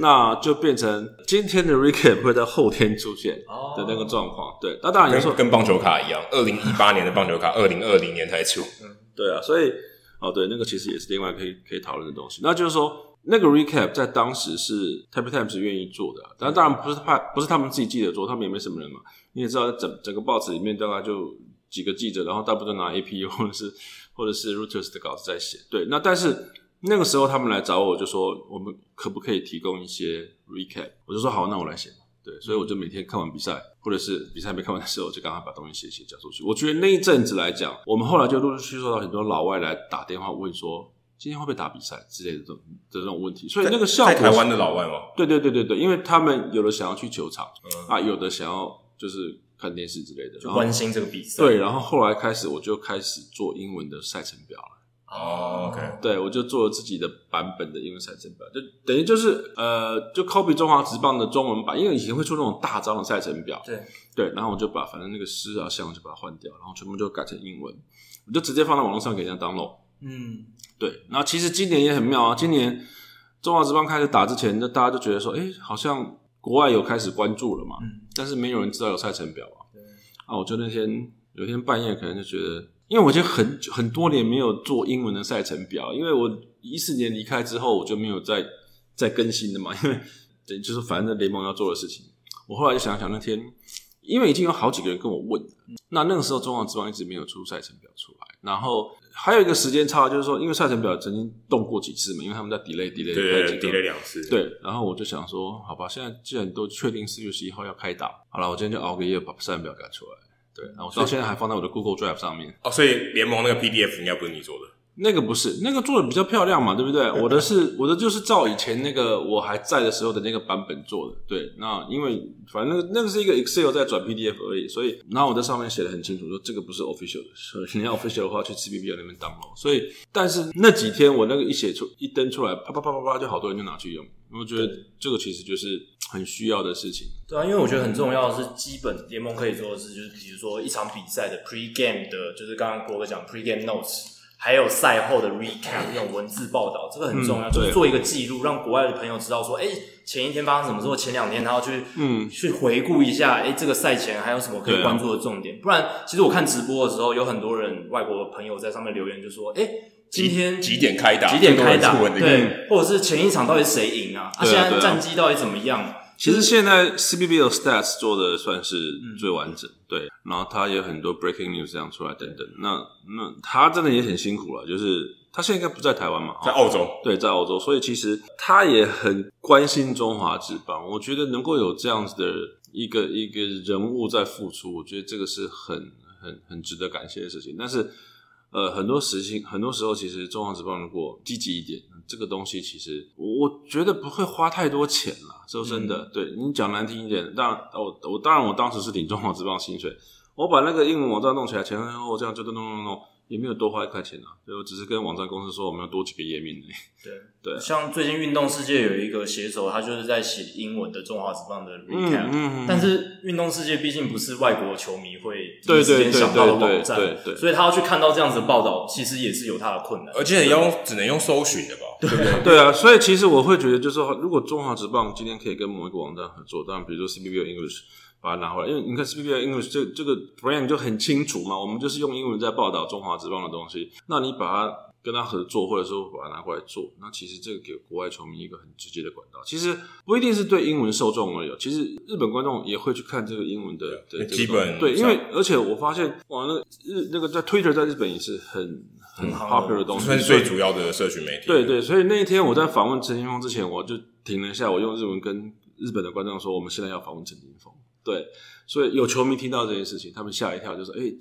那就变成今天的 recap 会在后天出现的那个状况。对，那当然你说跟棒球卡一样，二零一八年的棒球卡，二零二零年才出。嗯，对啊，所以哦，对，那个其实也是另外可以可以讨论的东西。那就是说。那个 recap 在当时是 t a p e Times 愿意做的，但当然不是怕，不是他们自己记者做，他们也没什么人嘛。你也知道，整整个报纸里面大概就几个记者，然后大部分拿 AP *laughs* 或者是或者是 Reuters 的稿子在写。对，那但是那个时候他们来找我，就说我们可不可以提供一些 recap？我就说好，那我来写。对，所以我就每天看完比赛，或者是比赛没看完的时候，就赶快把东西写写交出去。我觉得那一阵子来讲，我们后来就陆陆续续收到很多老外来打电话问说。今天会不会打比赛之类的这种的这种问题，所以那个效果。台湾的老外吗？对对对对对，因为他们有的想要去球场，嗯、啊，有的想要就是看电视之类的，就关心这个比赛。对，然后后来开始我就开始做英文的赛程表了。哦，OK，对，我就做了自己的版本的英文赛程表，就等于就是呃，就 copy 中华职棒的中文版，因为以前会出那种大张的赛程表，对对，然后我就把反正那个诗啊像我就把它换掉，然后全部就改成英文，我就直接放在网络上给人家 download。嗯。对，那其实今年也很妙啊！今年中华职棒开始打之前，那大家就觉得说，哎，好像国外有开始关注了嘛，嗯、但是没有人知道有赛程表啊。对啊，我就那天有一天半夜，可能就觉得，因为我已经很很多年没有做英文的赛程表，因为我一四年离开之后，我就没有再再更新的嘛，因为对，就是反正联盟要做的事情。我后来就想想那天，因为已经有好几个人跟我问，那那个时候中华职棒一直没有出赛程表出来，然后。还有一个时间差，就是说，因为赛程表曾经动过几次嘛，因为他们在 delay delay 对 delay 两次。对，然后我就想说，好吧，现在既然都确定四月十一号要开打，好了，我今天就熬个夜把赛程表改出来。对，然后我到现在还放在我的 Google Drive 上面。哦，所以联盟那个 PDF 应该不是你做的。那个不是，那个做的比较漂亮嘛，对不对？*laughs* 我的是我的就是照以前那个我还在的时候的那个版本做的。对，那因为反正那个那个是一个 Excel 在转 PDF 而已，所以然后我在上面写的很清楚，说这个不是 official 的，所以你要 official 的话去 CBBL 那边 download。所以，但是那几天我那个一写出一登出来，啪啪啪啪啪，就好多人就拿去用。我觉得这个其实就是很需要的事情。对啊，因为我觉得很重要的是基本联盟可以做的事，就是比如说一场比赛的 pre-game 的，就是刚刚国哥讲 pre-game notes。还有赛后的 recap 那种文字报道，这个很重要，嗯、就是做一个记录，让国外的朋友知道说，哎、欸，前一天发生什么事，或前两天他要去，嗯，去回顾一下，哎、欸，这个赛前还有什么可以关注的重点。啊、不然，其实我看直播的时候，有很多人外国的朋友在上面留言，就说，哎、欸，今天几点开打？几点开打？对，或者是前一场到底谁赢啊？啊，现在战绩到底怎么样？其实现在 CBBL stats 做的算是最完整，嗯、对，然后他也有很多 breaking news 这样出来等等。那那他真的也很辛苦了，就是他现在应该不在台湾嘛，在澳洲，对，在澳洲，所以其实他也很关心中华职棒。我觉得能够有这样子的一个一个人物在付出，我觉得这个是很很很值得感谢的事情。但是。呃，很多时情，很多时候，其实中华职棒如果积极一点，这个东西其实我觉得不会花太多钱啦。说真的，嗯、对你讲难听一点，当然，我我当然我当时是领中华职棒薪水，我把那个英文网站弄起来，前前后后这样就弄弄弄弄。也没有多花一块钱啊，所以我只是跟网站公司说我们要多几个页面而已。对 *laughs* 对，对像最近运动世界有一个写手，他就是在写英文的中华职棒的 recap，嗯嗯嗯，但是运动世界毕竟不是外国球迷会第一时间想到的网站，对对，所以他要去看到这样子的报道，其实也是有他的困难，而且用只能用搜寻的吧？对对 *laughs* 对啊，所以其实我会觉得，就是说，如果中华职棒今天可以跟某一个网站合作，当然比如说 CBBL English。把它拿回来，因为你看 CBBL English 这这个 brand 就很清楚嘛，我们就是用英文在报道中华职棒的东西。那你把它跟他合作，或者说把它拿过来做，那其实这个给国外球迷一个很直接的管道。其实不一定是对英文受众而已，其实日本观众也会去看这个英文的的基本。对，因为而且我发现哇，那日那个在 Twitter 在日本也是很很 popular 的东西，算是最主要的社群媒体。对对，所以那一天我在访问陈金峰之前，我就停了一下，我用日文跟日本的观众说，我们现在要访问陈金锋。对。所以有球迷听到这件事情，他们吓一跳，就说：“哎、欸，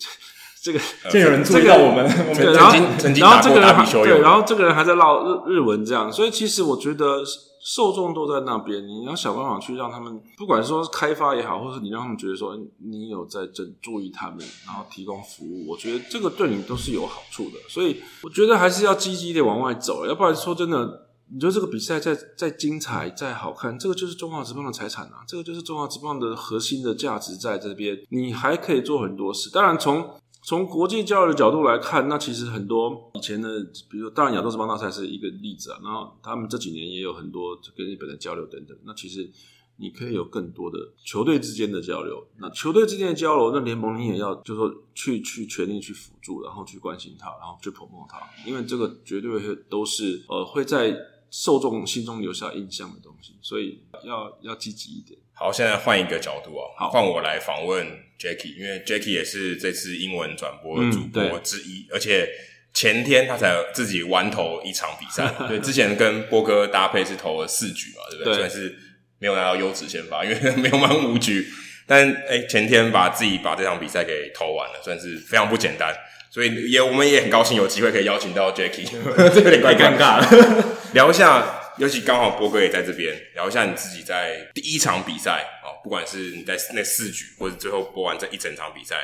这个这有人注意到我们。这个”然后曾经然后这个人还对，然后这个人还在唠日日文这样。所以其实我觉得受众都在那边，你要想办法去让他们，不管说开发也好，或是你让他们觉得说你有在这注意他们，然后提供服务，我觉得这个对你都是有好处的。所以我觉得还是要积极一点往外走，要不然说真的。你觉得这个比赛再再精彩、再好看，这个就是中华职棒的财产啊！这个就是中华职棒的核心的价值在这边。你还可以做很多事。当然从，从国际交流的角度来看，那其实很多以前的，比如说，当然亚洲职棒大赛是一个例子啊。然后他们这几年也有很多跟日本的交流等等。那其实。你可以有更多的球队之间的交流，那球队之间的交流，那联盟你也要就是说去去全力去辅助，然后去关心他，然后去捧捧他，因为这个绝对会都是呃会在受众心中留下印象的东西，所以要要积极一点。好，现在换一个角度啊，好，换我来访问 Jacky，因为 Jacky 也是这次英文转播的主播之一，嗯、而且前天他才自己完投一场比赛，*laughs* 对，之前跟波哥搭配是投了四局嘛，对不对？算是。没有拿到优质先发，因为 *laughs* 没有满五局。但哎，前天把自己把这场比赛给投完了，算是非常不简单。所以也我们也很高兴有机会可以邀请到 Jacky，这 *laughs* 有点怪尴尬了。*laughs* 聊一下，尤其刚好波哥也在这边，聊一下你自己在第一场比赛哦，不管是你在那四局，或者最后播完这一整场比赛。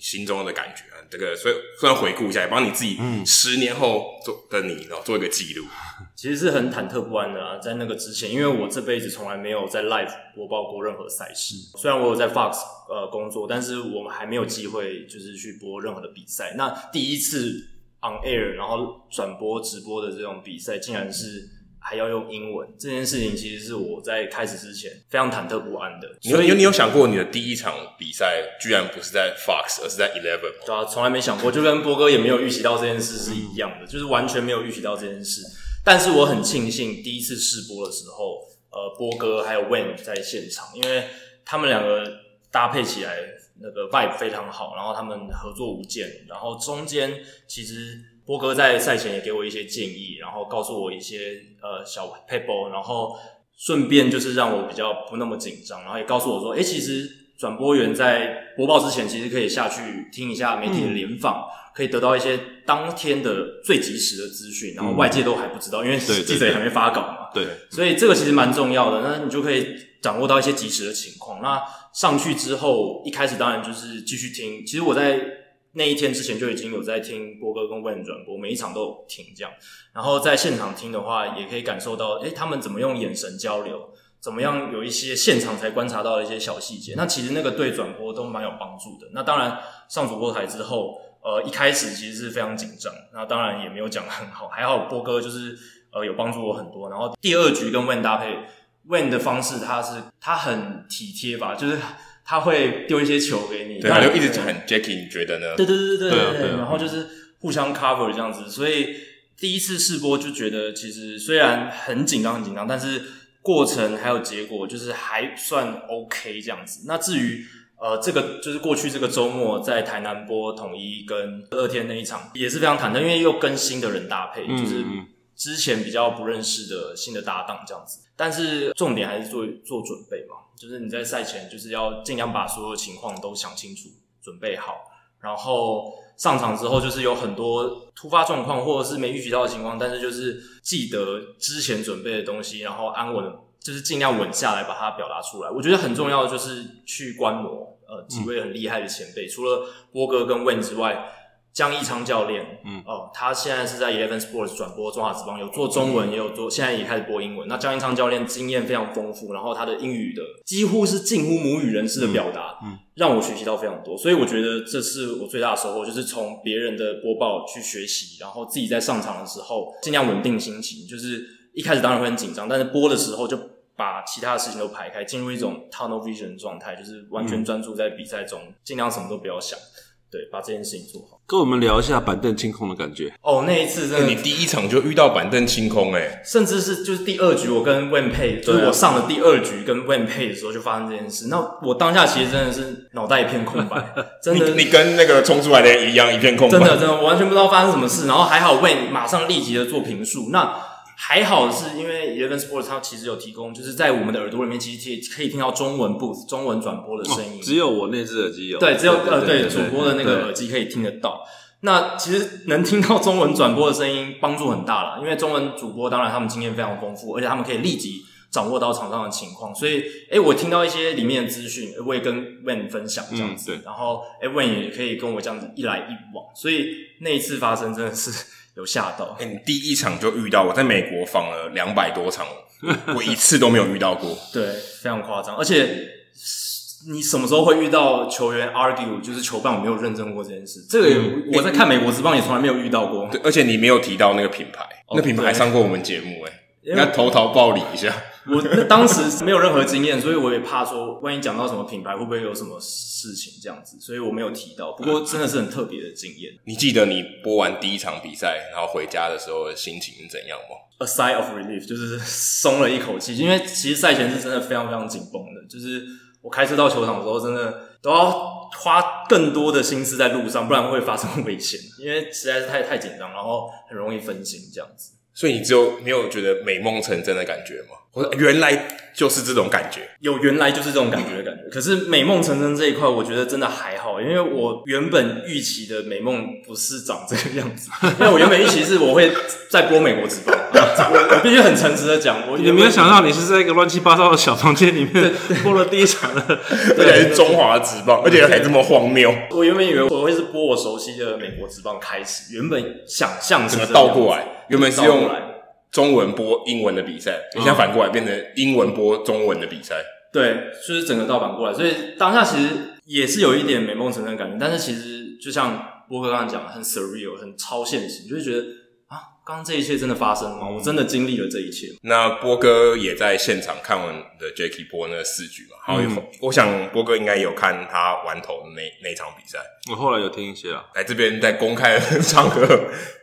心中的感觉啊，这个所以虽然回顾一下，也帮你自己十年后做的你，然后做一个记录。其实是很忐忑不安的啊，在那个之前，因为我这辈子从来没有在 live 播报过任何赛事。虽然我有在 Fox 呃工作，但是我们还没有机会就是去播任何的比赛。那第一次 on air 然后转播直播的这种比赛，竟然是。还要用英文这件事情，其实是我在开始之前非常忐忑不安的。所以你有想过，你的第一场比赛居然不是在 Fox，而是在 Eleven 吗？对啊，从来没想过，就跟波哥也没有预习到这件事是一样的，就是完全没有预习到这件事。但是我很庆幸，第一次试播的时候，呃，波哥还有 Wayne 在现场，因为他们两个搭配起来那个 vibe 非常好，然后他们合作无间，然后中间其实。波哥在赛前也给我一些建议，然后告诉我一些呃小 paper，，然后顺便就是让我比较不那么紧张，然后也告诉我说，诶，其实转播员在播报之前，其实可以下去听一下媒体的联访，嗯、可以得到一些当天的最及时的资讯，然后外界都还不知道，因为记者也还没发稿嘛，对，所以这个其实蛮重要的，那你就可以掌握到一些及时的情况。那上去之后，一开始当然就是继续听，其实我在。那一天之前就已经有在听波哥跟 Win 转播，每一场都有听这样。然后在现场听的话，也可以感受到，诶，他们怎么用眼神交流，怎么样有一些现场才观察到的一些小细节。那其实那个对转播都蛮有帮助的。那当然上主播台之后，呃，一开始其实是非常紧张，那当然也没有讲很好，还好波哥就是呃有帮助我很多。然后第二局跟 Win 搭配，Win 的方式他是他很体贴吧，就是。他会丢一些球给你，对，他就一直很 Jacky，你觉得呢？对对对对对对，然后就是互相 cover 这样子，所以第一次试播就觉得其实虽然很紧张很紧张，但是过程还有结果就是还算 OK 这样子。那至于呃这个就是过去这个周末在台南播统一跟二天那一场也是非常忐忑，因为又跟新的人搭配，就是之前比较不认识的新的搭档这样子。但是重点还是做做准备嘛。就是你在赛前就是要尽量把所有情况都想清楚，准备好，然后上场之后就是有很多突发状况或者是没预计到的情况，但是就是记得之前准备的东西，然后安稳，就是尽量稳下来把它表达出来。我觉得很重要的就是去观摩，呃，几位很厉害的前辈，嗯、除了波哥跟 Wayne 之外。江一昌教练，嗯，哦，他现在是在 Eleven Sports 转播中华职棒，有做中文，也有做，现在也开始播英文。那江一昌教练经验非常丰富，然后他的英语的几乎是近乎母语人士的表达，嗯，嗯，让我学习到非常多。所以我觉得这是我最大的收获，就是从别人的播报去学习，然后自己在上场的时候尽量稳定心情。就是一开始当然会很紧张，但是播的时候就把其他的事情都排开，进入一种 tunnel vision 的状态，就是完全专注在比赛中，尽量什么都不要想。对，把这件事情做好。跟我们聊一下板凳清空的感觉。哦，那一次真的，你第一场就遇到板凳清空哎，甚至是就是第二局我跟配，就是我上了第二局跟配的时候就发生这件事。那我当下其实真的是脑袋一片空白，*laughs* 真的。你你跟那个冲出来的人一样一片空白，真的真的，我完全不知道发生什么事。然后还好 Wayne 马上立即的做评述。那还好是因为 Eleven Sports 它其实有提供，就是在我们的耳朵里面其实可以听到中文 booth 中文转播的声音。哦，只有我那只耳机有。对，只有呃对主播的那个耳机可以听得到。那其实能听到中文转播的声音帮助很大了，因为中文主播当然他们经验非常丰富，而且他们可以立即掌握到场上的情况。所以，诶我听到一些里面的资讯，我也跟 Wayne 分享这样子。嗯、然后，诶 Wayne 也可以跟我这样子一来一往。所以那一次发生真的是。有吓到。哎、欸，你第一场就遇到，我在美国访了两百多场，我一次都没有遇到过。*laughs* 对，非常夸张。而且你什么时候会遇到球员 argue，就是球棒没有认证过这件事？这个我在看美国职棒也从来没有遇到过。对，而且你没有提到那个品牌，哦、那品牌还上过我们节目、欸，哎。应该投桃报李一下。我当时没有任何经验，所以我也怕说，万一讲到什么品牌，会不会有什么事情这样子，所以我没有提到。不过真的是很特别的经验。你记得你播完第一场比赛，然后回家的时候的心情是怎样吗？A sigh of relief，就是松了一口气，因为其实赛前是真的非常非常紧绷的，就是我开车到球场的时候，真的都要花更多的心思在路上，不然会发生危险，因为实在是太太紧张，然后很容易分心这样子。所以你只有没有觉得美梦成真的感觉吗？或者原来就是这种感觉？有原来就是这种感觉的感觉。可是美梦成真这一块，我觉得真的还好，因为我原本预期的美梦不是长这个样子。*laughs* 因为我原本预期是我会在播美国职棒，我 *laughs* 我必须很诚实的讲，我也没有想到你是在一个乱七八糟的小房间里面 *laughs* 播了第一场的，而且是中华职棒，而且还这么荒谬。我原本以为我会是播我熟悉的美国职棒开始，原本想象是倒过来。原本是用中文播英文的比赛，你现在反过来变成英文播中文的比赛。对，就是整个倒反过来，所以当下其实也是有一点美梦成真的感觉，但是其实就像波哥刚刚讲的，很 surreal，很超现实，就会觉得啊，刚刚这一切真的发生了吗？我真的经历了这一切。那波哥也在现场看完的 Jackie 播那四局嘛？好，嗯、我想波哥应该有看他玩头的那那场比赛。我后来有听一些了，来这边在公开的场合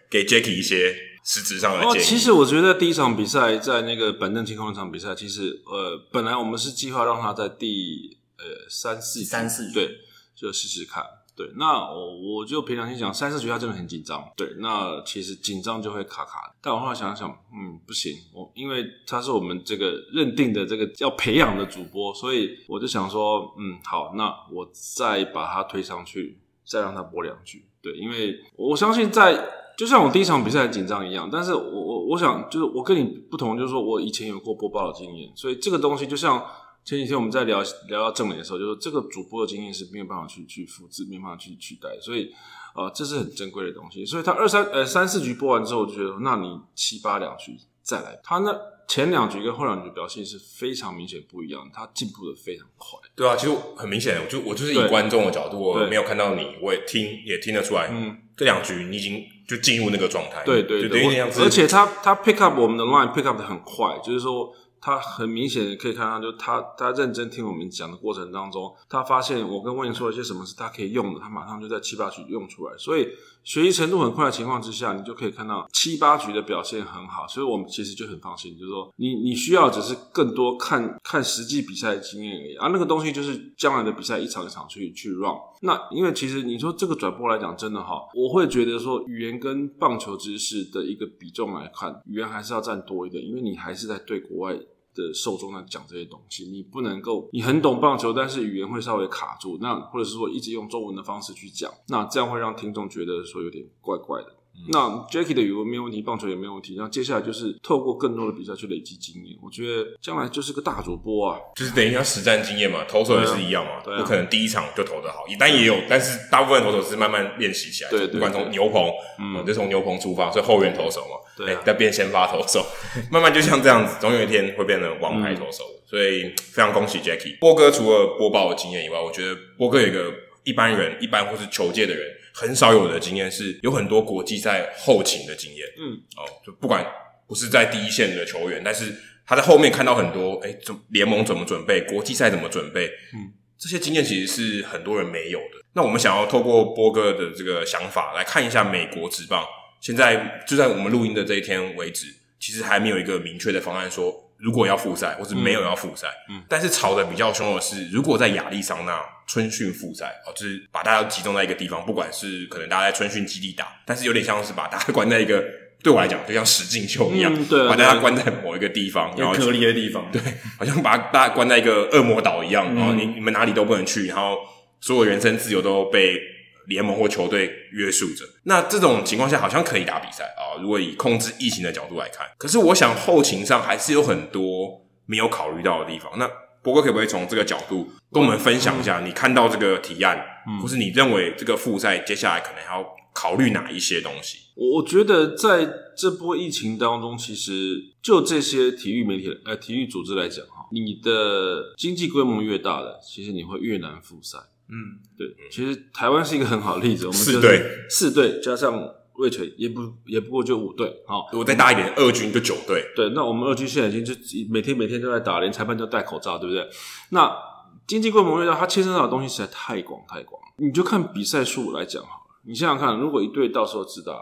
给 Jackie 一些。实质上的建议。哦，其实我觉得第一场比赛在那个板凳清空那场比赛，其实呃，本来我们是计划让他在第呃三四三四局对，就试试看。对，那我我就凭良心讲，三四局他真的很紧张。对，那其实紧张就会卡卡。但我后来想想，嗯，不行，我因为他是我们这个认定的这个要培养的主播，所以我就想说，嗯，好，那我再把他推上去，再让他播两局。对，因为我相信在。就像我第一场比赛很紧张一样，但是我我我想就是我跟你不同，就是说我以前有过播报的经验，所以这个东西就像前几天我们在聊聊到正脸的时候，就是这个主播的经验是没有办法去去复制，没有办法去取代，所以啊这是很珍贵的东西。所以他二三呃三四局播完之后，我就觉得那你七八两局再来，他那前两局跟后两局表现是非常明显不一样，他进步的非常快。对啊，其实很明显，我就我就是以观众的角度，我没有看到你，我也听也听得出来，嗯，这两局你已经。就进入那个状态，对对对，而且他他 pick up 我们的 line pick up 的很快，就是说他很明显可以看到，就他他认真听我们讲的过程当中，他发现我跟温颖说了一些什么是他可以用的，他马上就在七八局用出来，所以。学习程度很快的情况之下，你就可以看到七八局的表现很好，所以我们其实就很放心，就是说你你需要只是更多看看实际比赛的经验而已，啊、那个东西就是将来的比赛一场一场去去 run。那因为其实你说这个转播来讲真的哈，我会觉得说语言跟棒球知识的一个比重来看，语言还是要占多一点，因为你还是在对国外。的受众在讲这些东西，你不能够，你很懂棒球，但是语言会稍微卡住，那或者是说一直用中文的方式去讲，那这样会让听众觉得说有点怪怪的。那 Jackie 的语文没有问题，棒球也没有问题。那接下来就是透过更多的比赛去累积经验。我觉得将来就是个大主播啊，就是等于要实战经验嘛。投手也是一样嘛，不、可能第一场就投得好，但也有，但是大部分投手是慢慢练习起来。对，对，对，不管从牛棚，嗯，就从牛棚出发，所以后援投手嘛，对、啊，再、欸、变先发投手，慢慢就像这样子，总有一天会变成王牌投手、嗯。所以非常恭喜 Jackie。波哥除了播报的经验以外，我觉得波哥有一个一般人、一般或是球界的人。很少有的经验是有很多国际赛后勤的经验，嗯，哦，就不管不是在第一线的球员，但是他在后面看到很多，诶，怎联盟怎么准备，国际赛怎么准备，嗯，这些经验其实是很多人没有的。那我们想要透过波哥的这个想法来看一下美国职棒，现在就在我们录音的这一天为止，其实还没有一个明确的方案说。如果要复赛，或是没有要复赛，嗯，但是吵得比较凶的是，如果在亚利桑那春训复赛，哦，就是把大家集中在一个地方，不管是可能大家在春训基地打，但是有点像是把大家关在一个，对我来讲就像实境秀一样，嗯对啊，把大家关在某一个地方，然后隔离的地方，*laughs* 对，好像把大家关在一个恶魔岛一样，然后你你们哪里都不能去，然后所有人身自由都被。联盟或球队约束着，那这种情况下好像可以打比赛啊。如果以控制疫情的角度来看，可是我想后勤上还是有很多没有考虑到的地方。那波哥可不可以从这个角度跟我们分享一下？你看到这个提案，或是你认为这个复赛接下来可能要考虑哪一些东西？我觉得在这波疫情当中，其实就这些体育媒体、呃体育组织来讲哈，你的经济规模越大的，其实你会越难复赛。嗯，对，其实台湾是一个很好的例子，我们四队四队加上。味全也不也不过就五队，好，如果再大一点，二军就九队。对，那我们二军现在已经就每天每天都在打，连裁判都戴口罩，对不对？那经济规模越大，它牵涉到的东西实在太广太广。你就看比赛数来讲好了，你想想看，如果一队到时候只打，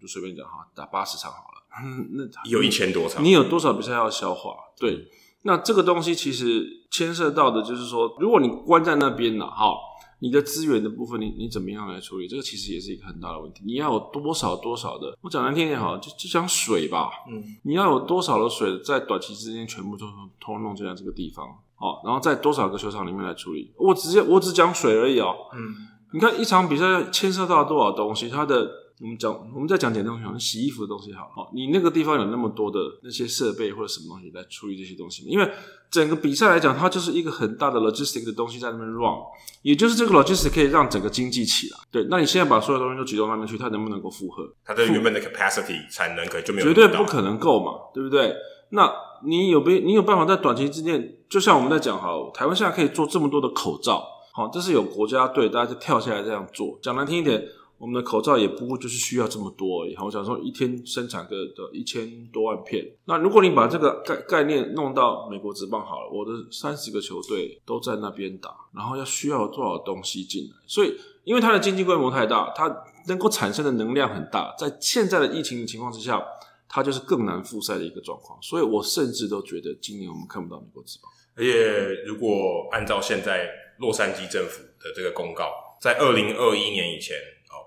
就随便讲哈，打八十场好了，嗯，那有一千多场，你有多少比赛要消化？对，那这个东西其实牵涉到的就是说，如果你关在那边了，哈。你的资源的部分你，你你怎么样来处理？这个其实也是一个很大的问题。你要有多少多少的，我讲难听点好，就就讲水吧。嗯，你要有多少的水，在短期之间全部都通弄进来这个地方，好，然后在多少个球场里面来处理？我直接我只讲水而已哦。嗯，你看一场比赛牵涉到多少东西，它的。我们讲，我们再讲点东西，好像洗衣服的东西好，好，你那个地方有那么多的那些设备或者什么东西来处理这些东西吗？因为整个比赛来讲，它就是一个很大的 logistic 的东西在那边 run，也就是这个 logistic 可以让整个经济起来。对，那你现在把所有东西都集中到那边去，它能不能够负荷？它的原本的 capacity 产能可能就没有，绝对不可能够嘛，对不对？那你有没你有办法在短期之内，就像我们在讲哈，台湾现在可以做这么多的口罩，好，这是有国家队大家就跳下来这样做。讲难听一点。我们的口罩也不过就是需要这么多而已。我想说一天生产个的一千多万片。那如果你把这个概概念弄到美国职棒好了，我的三十个球队都在那边打，然后要需要多少东西进来？所以，因为它的经济规模太大，它能够产生的能量很大，在现在的疫情的情况之下，它就是更难复赛的一个状况。所以我甚至都觉得今年我们看不到美国职棒。而且，如果按照现在洛杉矶政府的这个公告，在二零二一年以前。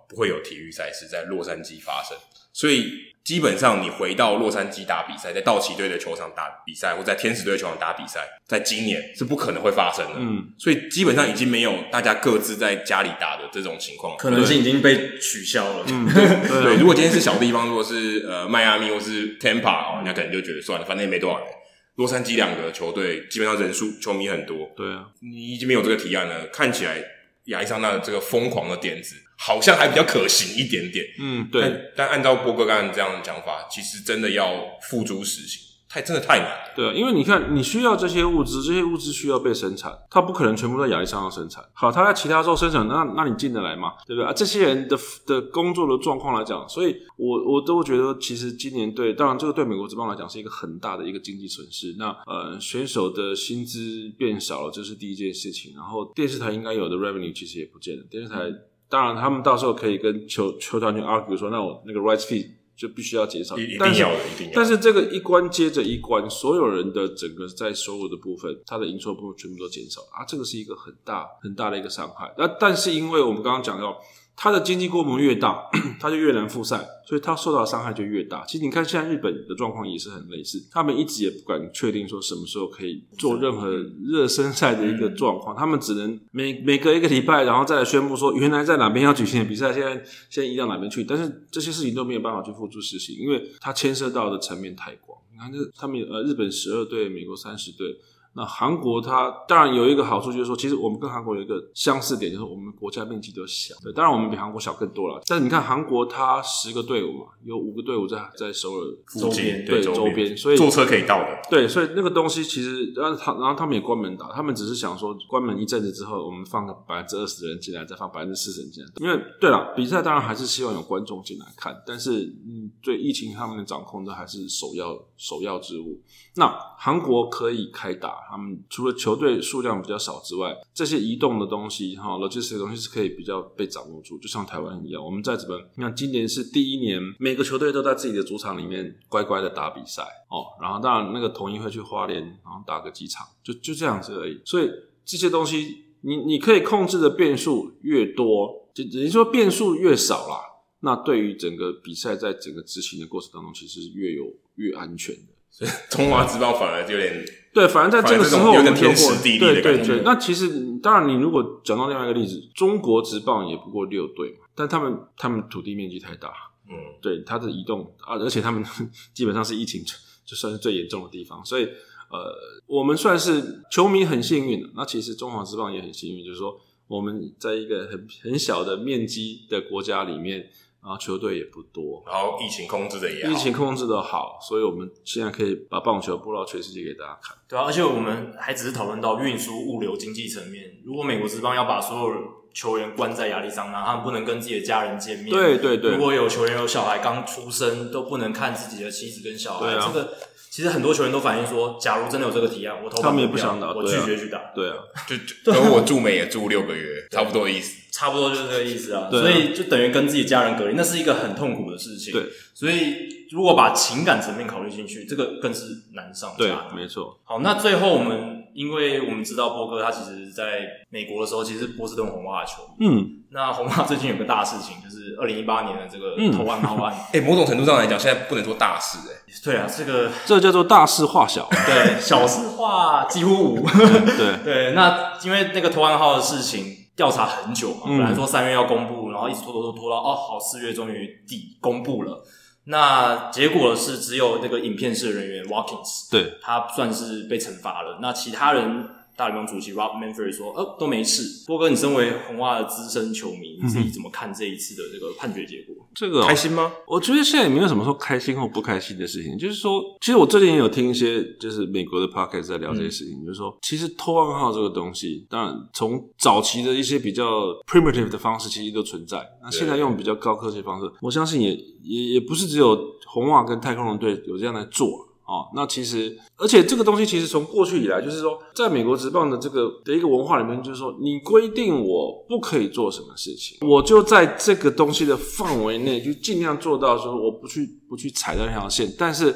不会有体育赛事在洛杉矶发生，所以基本上你回到洛杉矶打比赛，在道奇队的球场打比赛，或在天使队的球场打比赛，在今年是不可能会发生的。嗯，所以基本上已经没有大家各自在家里打的这种情况，可能性已经被取消了。嗯，*laughs* 对，对。如果今天是小地方，如果是呃迈阿密或是 Tampa 哦，那可能就觉得算了，反正也没多少人。洛杉矶两个球队基本上人数球迷很多，对啊，你已经没有这个提案了，看起来亚历山那的这个疯狂的点子。好像还比较可行一点点，嗯，对。但，但按照波哥刚刚这样的讲法，其实真的要付诸实行，太真的太难了。对，因为你看，你需要这些物资，这些物资需要被生产，它不可能全部在亚利桑那生产。好，它在其他州生产，那那你进得来吗？对不对啊？这些人的的工作的状况来讲，所以我我都觉得，其实今年对，当然这个对美国职棒来讲是一个很大的一个经济损失。那呃，选手的薪资变少了，这是第一件事情。然后电视台应该有的 revenue 其实也不见了，电视台。当然，他们到时候可以跟球球团去 argue 说，那我那个 rights fee 就必须要减少。一定要的，一定要。但是这个一关接着一关，所有人的整个在收入的部分，他的营收部分全部都减少啊，这个是一个很大很大的一个伤害。那但是因为我们刚刚讲到。它的经济规模越大，*clears throat* 它就越难复赛，所以它受到的伤害就越大。其实你看，现在日本的状况也是很类似，他们一直也不敢确定说什么时候可以做任何热身赛的一个状况，他们只能每每隔一个礼拜，然后再来宣布说原来在哪边要举行的比赛，现在现在移到哪边去。但是这些事情都没有办法去付诸实行，因为它牵涉到的层面太广。你看，这他们呃，日本十二队，美国三十队。那韩国它当然有一个好处，就是说，其实我们跟韩国有一个相似点，就是我们国家面积都小。对，当然我们比韩国小更多了。但是你看韩国，它十个队伍嘛，有五个队伍在在首尔附近，对周边，所以坐车可以到的。对，所以那个东西其实，然后他然后他们也关门打，他们只是想说，关门一阵子之后，我们放个百分之二十的人进来，再放百分之四十人进来。因为对了，比赛当然还是希望有观众进来看，但是嗯，对疫情他们的掌控都还是首要首要之务。那韩国可以开打，他们除了球队数量比较少之外，这些移动的东西哈，logistics 的东西是可以比较被掌握住，就像台湾一样。我们在这边，你看今年是第一年，每个球队都在自己的主场里面乖乖的打比赛哦。然后当然那个统一会去花莲，然后打个几场，就就这样子而已。所以这些东西，你你可以控制的变数越多，就等于说变数越少啦。那对于整个比赛在整个执行的过程当中，其实是越有越安全的。所以中华职棒反而就有点对，反而在这个时候有点天时地利的感觉。对对对，那其实当然，你如果讲到另外一个例子，中国职棒也不过六队嘛，但他们他们土地面积太大，嗯，对，它的移动啊，而且他们 *laughs* 基本上是疫情就算是最严重的地方，所以呃，我们算是球迷很幸运的。那其实中华职棒也很幸运，就是说我们在一个很很小的面积的国家里面。然后球队也不多，然后疫情控制的也好，疫情控制的好，所以我们现在可以把棒球播到全世界给大家看。对啊，而且我们还只是讨论到运输、物流、经济层面。如果美国职棒要把所有球员关在亚利桑那，他们不能跟自己的家人见面。对对对。如果有球员有小孩刚出生，都不能看自己的妻子跟小孩。啊。这个其实很多球员都反映说，假如真的有这个提案，我投他们也不想打，我拒绝去打。对啊，就就跟我驻美也住六个月，差不多的意思。*laughs* 差不多就是这个意思啊。所以就等于跟自己家人隔离，那是一个很痛苦的事情。对。所以如果把情感层面考虑进去，这个更是难上加难。对，没错。好，那最后我们。因为我们知道波哥他其实在美国的时候，其实是波士顿红袜的球迷。嗯，那红袜最近有个大事情，就是二零一八年的这个投案号案。哎、嗯欸，某种程度上来讲，现在不能做大事哎、欸。对啊，这个这叫做大事化小。*laughs* 对，小事化几乎无。*laughs* 对 *laughs* 对，那因为那个投案号的事情调查很久嘛，本来说三月要公布，然后一直拖拖拖拖到哦，好四月终于底公布了。那结果是只有那个影片室人员 Watkins，对，他算是被惩罚了。那其他人，大联盟主席 Rob Manfred 说，呃，都没事。波哥，你身为红袜的资深球迷，你自己怎么看这一次的这个判决结果？这个、哦、开心吗？我觉得现在也没有什么说开心或不开心的事情。就是说，其实我最近也有听一些就是美国的 podcast 在聊这些事情，嗯、就是说，其实偷暗号这个东西，当然从早期的一些比较 primitive 的方式，其实都存在。那现在用比较高科技的方式，我相信也也也不是只有红袜跟太空人队有这样来做。哦，那其实，而且这个东西其实从过去以来，就是说，在美国职棒的这个的一个文化里面，就是说，你规定我不可以做什么事情，我就在这个东西的范围内，就尽量做到说，我不去不去踩到那条线。但是，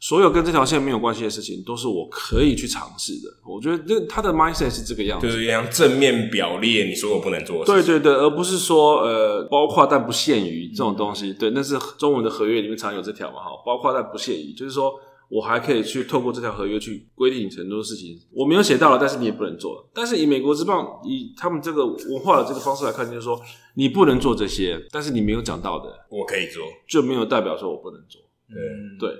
所有跟这条线没有关系的事情，都是我可以去尝试的。我觉得这他的 mindset 是这个样子，就是像正面表列你所有不能做的事。对对对，而不是说呃，包括但不限于这种东西。对，那是中文的合约里面常有这条嘛，哈，包括但不限于，就是说。我还可以去透过这条合约去规定很多事情，我没有写到了，但是你也不能做。但是以美国之棒以他们这个文化的这个方式来看，就是说你不能做这些，但是你没有讲到的，我可以做，就没有代表说我不能做。嗯，对。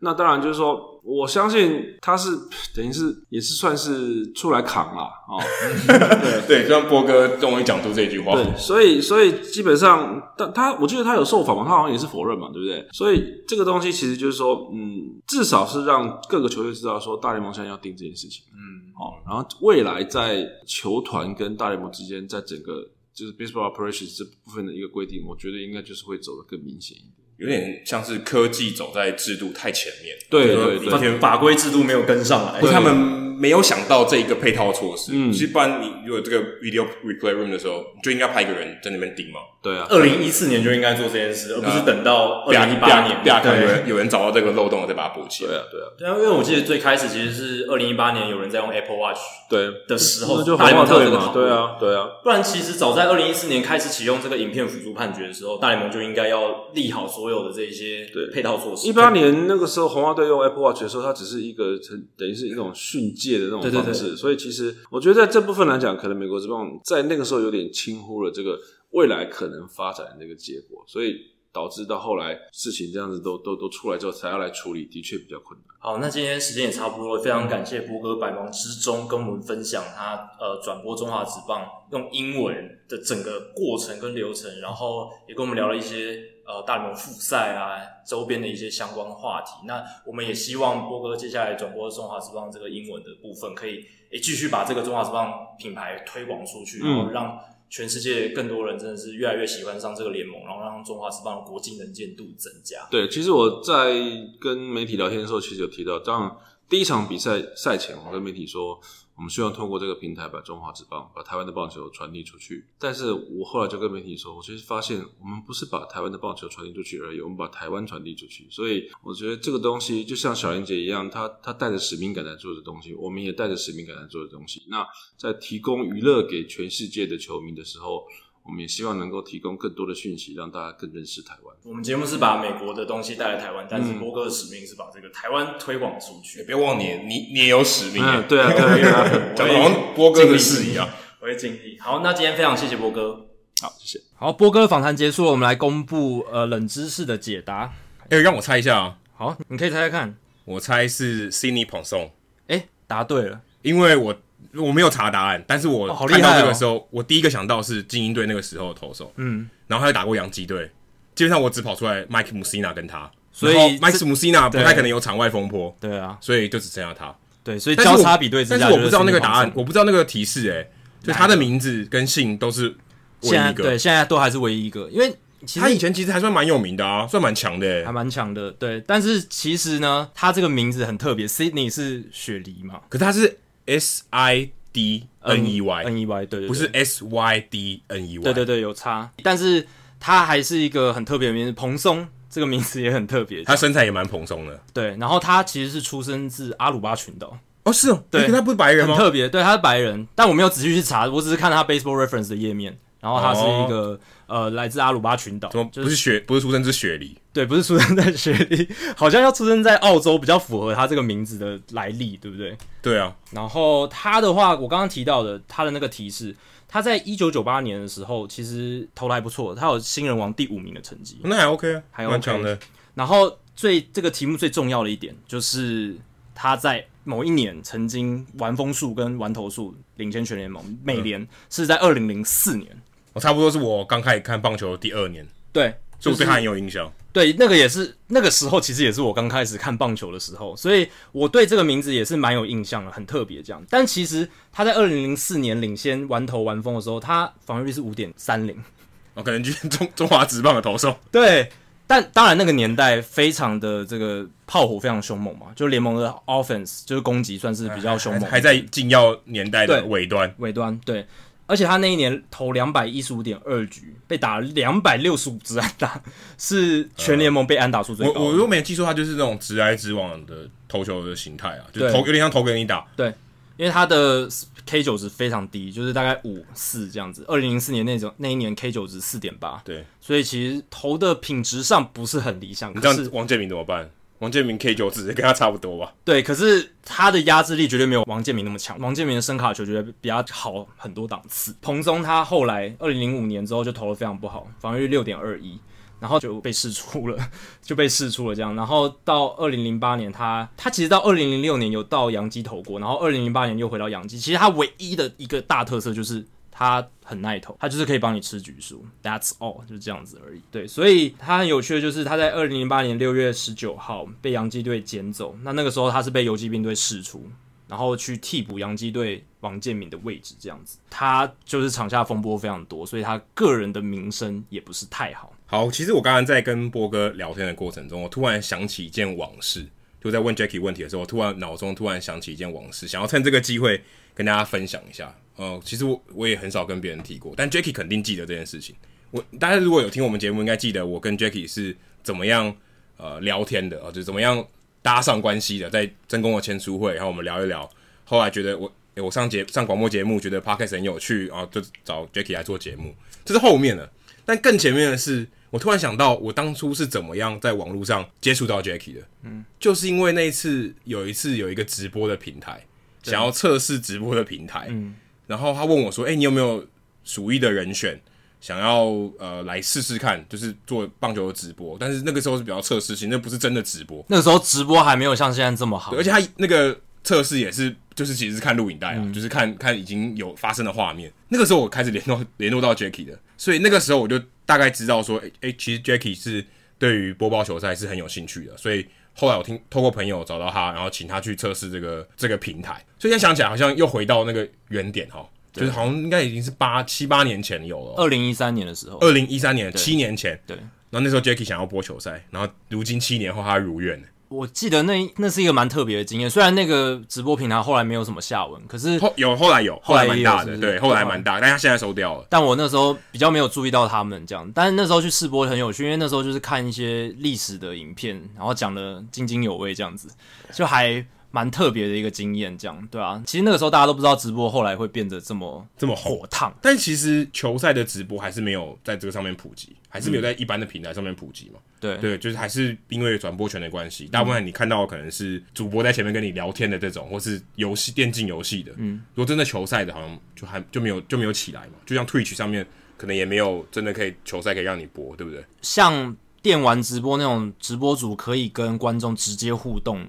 那当然就是说，我相信他是等于是也是算是出来扛了哦。*laughs* 对对，像波哥终于讲出这句话。对，所以所以基本上，但他我记得他有受访嘛，他好像也是否认嘛，对不对？所以这个东西其实就是说，嗯，至少是让各个球队知道说，大联盟现在要定这件事情。嗯，好，然后未来在球团跟大联盟之间，在整个就是 baseball operations 这部分的一个规定，我觉得应该就是会走得更明显一点。有点像是科技走在制度太前面，对对对，法规制度没有跟上来，他们。没有想到这一个配套措施，嗯，其实不然你如果这个 video replay room 的时候，你就应该派一个人在那边盯嘛。对啊，二零一四年就应该做这件事，而不是等到二零一八年，对，有人有人找到这个漏洞了再把它补起来。对啊，对啊，对啊，因为我记得最开始其实是二零一八年有人在用 Apple Watch 对。的时候，就大联盟这个讨论，对啊，对啊，不然其实早在二零一四年开始启用这个影片辅助判决的时候，大联盟就应该要立好所有的这些配套措施。一八年那个时候红袜队用 Apple Watch 的时候，它只是一个等于是一种训诫的那种方式。对对对。所以其实我觉得在这部分来讲，可能美国职棒在那个时候有点轻忽了这个未来可能发展的那个结果，所以导致到后来事情这样子都都都出来之后才要来处理，的确比较困难。好，那今天时间也差不多了，非常感谢波哥百忙之中跟我们分享他呃转播中华职棒用英文的整个过程跟流程，然后也跟我们聊了一些。呃，大联盟复赛啊，周边的一些相关的话题。那我们也希望波哥接下来转播中华职棒这个英文的部分，可以诶继续把这个中华职棒品牌推广出去，然后让全世界更多人真的是越来越喜欢上这个联盟，然后让中华职棒的国际能见度增加。对，其实我在跟媒体聊天的时候，其实有提到，当然第一场比赛赛前，我跟媒体说。我们希望通过这个平台把中华职棒、把台湾的棒球传递出去。但是我后来就跟媒体说，我其实发现我们不是把台湾的棒球传递出去而已，我们把台湾传递出去。所以我觉得这个东西就像小林姐一样，她她带着使命感来做的东西，我们也带着使命感来做的东西。那在提供娱乐给全世界的球迷的时候。我们也希望能够提供更多的讯息，让大家更认识台湾。我们节目是把美国的东西带来台湾，但是波哥的使命是把这个台湾推广出去。别忘你，你你也有使命。嗯，对啊，对啊，*laughs* 讲的好像波哥的事一样。我会尽力。好，那今天非常谢谢波哥。好，谢谢。好，波哥访谈结束了，我们来公布呃冷知识的解答。哎，让我猜一下啊。好，你可以猜猜看。我猜是 Sidney Ponson。哎，答对了，因为我。我没有查答案，但是我看到这个时候，哦哦、我第一个想到是精英队那个时候的投手，嗯，然后他又打过洋基队，基本上我只跑出来 Mike Mussina 跟他，所以 Mike Mussina 不太可能有场外风波，对啊，所以就只剩下他。对，所以交叉比对之下，但是我不知道那个答案，我不知道那个提示、欸，诶，就他的名字跟姓都是唯一一个，对，现在都还是唯一一个，因为其实他以前其实还算蛮有名的啊，算蛮强的、欸，还蛮强的，对。但是其实呢，他这个名字很特别，Sydney 是雪梨嘛，可是他是 S I D N E Y N E Y，对对，不是 S Y D N E Y，对对对，有差，但是他还是一个很特别的名字，蓬松。这个名字也很特别，他身材也蛮蓬松的。对，然后他其实是出生自阿鲁巴群岛。哦，是哦，对，他不是白人吗？很特别，对，他是白人，但我没有仔细去查，我只是看他 Baseball Reference 的页面，然后他是一个、哦、呃来自阿鲁巴群岛，怎么不是雪，不是出生自雪梨？对，不是出生在雪梨，好像要出生在澳洲比较符合他这个名字的来历，对不对？对啊。然后他的话，我刚刚提到的他的那个提示。他在一九九八年的时候，其实投的还不错，他有新人王第五名的成绩，那还 OK 啊，还 OK 蛮强的。然后最这个题目最重要的一点，就是他在某一年曾经玩风速跟玩投数领先全联盟，美联是在二零零四年，我差不多是我刚开始看棒球的第二年，对，所以我对他很有印象。对，那个也是那个时候，其实也是我刚开始看棒球的时候，所以我对这个名字也是蛮有印象的，很特别这样。但其实他在二零零四年领先完投完封的时候，他防御率是五点三零，哦，可能就是中 *laughs* 中华职棒的投手。对，但当然那个年代非常的这个炮火非常凶猛嘛，就联盟的 offense 就是攻击算是比较凶猛还，还在禁药年代的尾端，尾端对。而且他那一年投两百一十五点二局，被打了两百六十五支安打，*laughs* 是全联盟被安打数最高的。我我如果没记错，他就是那种直来直往的投球的形态啊，就投有点像投给你打。对，因为他的 K 九值非常低，就是大概五四这样子。二零零四年那种那一年 K 九值四点八，对，所以其实投的品质上不是很理想。你这样王建民怎么办？王建民 K 九值跟他差不多吧？对，可是他的压制力绝对没有王建民那么强。王建民的声卡球绝对比较好很多档次。蓬松他后来二零零五年之后就投的非常不好，防御率六点二一，然后就被释出了，*laughs* 就被释出了这样。然后到二零零八年他，他他其实到二零零六年有到洋基投过，然后二零零八年又回到洋基。其实他唯一的一个大特色就是。他很耐投，他就是可以帮你吃局数，That's all，就是这样子而已。对，所以他很有趣的就是他在二零零八年六月十九号被洋基队捡走，那那个时候他是被游击兵队释出，然后去替补洋基队王建民的位置，这样子。他就是场下风波非常多，所以他个人的名声也不是太好。好，其实我刚刚在跟波哥聊天的过程中，我突然想起一件往事，就在问 Jackie 问题的时候，我突然脑中突然想起一件往事，想要趁这个机会跟大家分享一下。呃，其实我我也很少跟别人提过，但 Jacky 肯定记得这件事情。我大家如果有听我们节目，应该记得我跟 Jacky 是怎么样呃聊天的啊、呃，就怎么样搭上关系的，在真宫的签书会，然后我们聊一聊。后来觉得我、欸、我上节上广播节目，觉得 Podcast 很有趣，然后就找 Jacky 来做节目。这是后面的，但更前面的是，我突然想到我当初是怎么样在网络上接触到 Jacky 的。嗯，就是因为那一次有一次有一个直播的平台，想要测试直播的平台，嗯。然后他问我说：“哎、欸，你有没有属意的人选，想要呃来试试看，就是做棒球的直播？但是那个时候是比较测试性，那不是真的直播。那个时候直播还没有像现在这么好，而且他那个测试也是，就是其实是看录影带啊，嗯、就是看看已经有发生的画面。那个时候我开始联络联络到 Jacky 的，所以那个时候我就大概知道说，哎、欸，其实 Jacky 是对于播报球赛是很有兴趣的，所以。”后来我听透过朋友找到他，然后请他去测试这个这个平台。所以现在想起来，好像又回到那个原点哈，就是好像应该已经是八七八年前有了。二零一三年的时候，二零一三年七年前，对。然后那时候 Jacky 想要播球赛，然后如今七年后他如愿。我记得那那是一个蛮特别的经验，虽然那个直播平台后来没有什么下文，可是后有后来有后来蛮大的，对，后来蛮大，但他现在收掉了。但我那时候比较没有注意到他们这样，但是那时候去试播很有趣，因为那时候就是看一些历史的影片，然后讲的津津有味这样子，就还。蛮特别的一个经验，这样对啊。其实那个时候大家都不知道直播后来会变得这么这么火烫，但其实球赛的直播还是没有在这个上面普及，还是没有在一般的平台上面普及嘛。嗯、对对，就是还是因为转播权的关系，大部分你看到的可能是主播在前面跟你聊天的这种，或是游戏电竞游戏的。嗯，如果真的球赛的，好像就还就没有就没有起来嘛。就像 Twitch 上面可能也没有真的可以球赛可以让你播，对不对？像电玩直播那种直播主可以跟观众直接互动。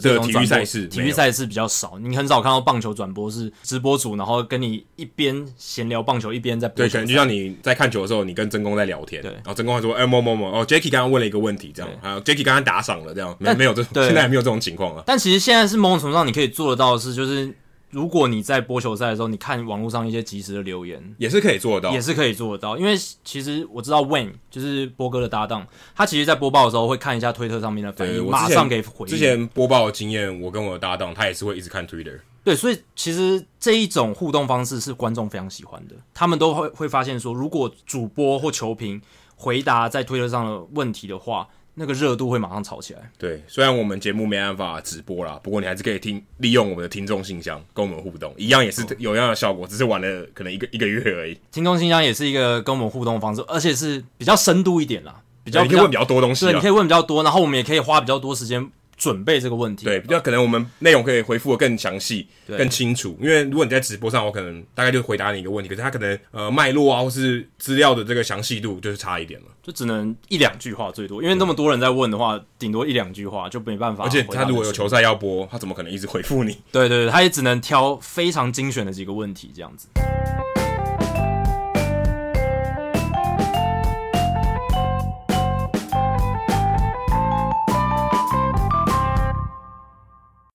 这种这个体育赛事体育赛事比较少，你很少看到棒球转播是直播组，然后跟你一边闲聊棒球，一边在播对，球可能就像你在看球的时候，你跟真公在聊天，对然后真公还说，哎、某某某，哦，Jacky 刚刚问了一个问题，这样，还有 Jacky 刚刚打赏了，这样，没但没有这种，现在还没有这种情况了。但其实现在是某种程度上你可以做得到的是，就是如果你在播球赛的时候，你看网络上一些即时的留言，也是可以做得到，也是可以做得到。因为其实我知道 Wayne 就是波哥的搭档，他其实在播报的时候会看一下推特上面的反应，马上给回应。之前播报的经验，我跟我的搭档，他也是会一直看 Twitter。对，所以其实这一种互动方式是观众非常喜欢的，他们都会会发现说，如果主播或球评回答在推特上的问题的话，那个热度会马上炒起来。对，虽然我们节目没办法直播啦，不过你还是可以听，利用我们的听众信箱跟我们互动，一样也是有一样的效果，只是玩了可能一个一个月而已。听众信箱也是一个跟我们互动的方式，而且是比较深度一点啦，比较你可以问比较多东西啊，对，你可以问比较多，然后我们也可以花比较多时间准备这个问题。对，比较可能我们内容可以回复的更详细、更清楚。因为如果你在直播上，我可能大概就回答你一个问题，可是他可能呃脉络啊，或是资料的这个详细度就是差一点了。就只能一两句话最多，因为那么多人在问的话，顶多一两句话就没办法。而且他如果有球赛要播，他怎么可能一直回复你？对对对，他也只能挑非常精选的几个问题这样子。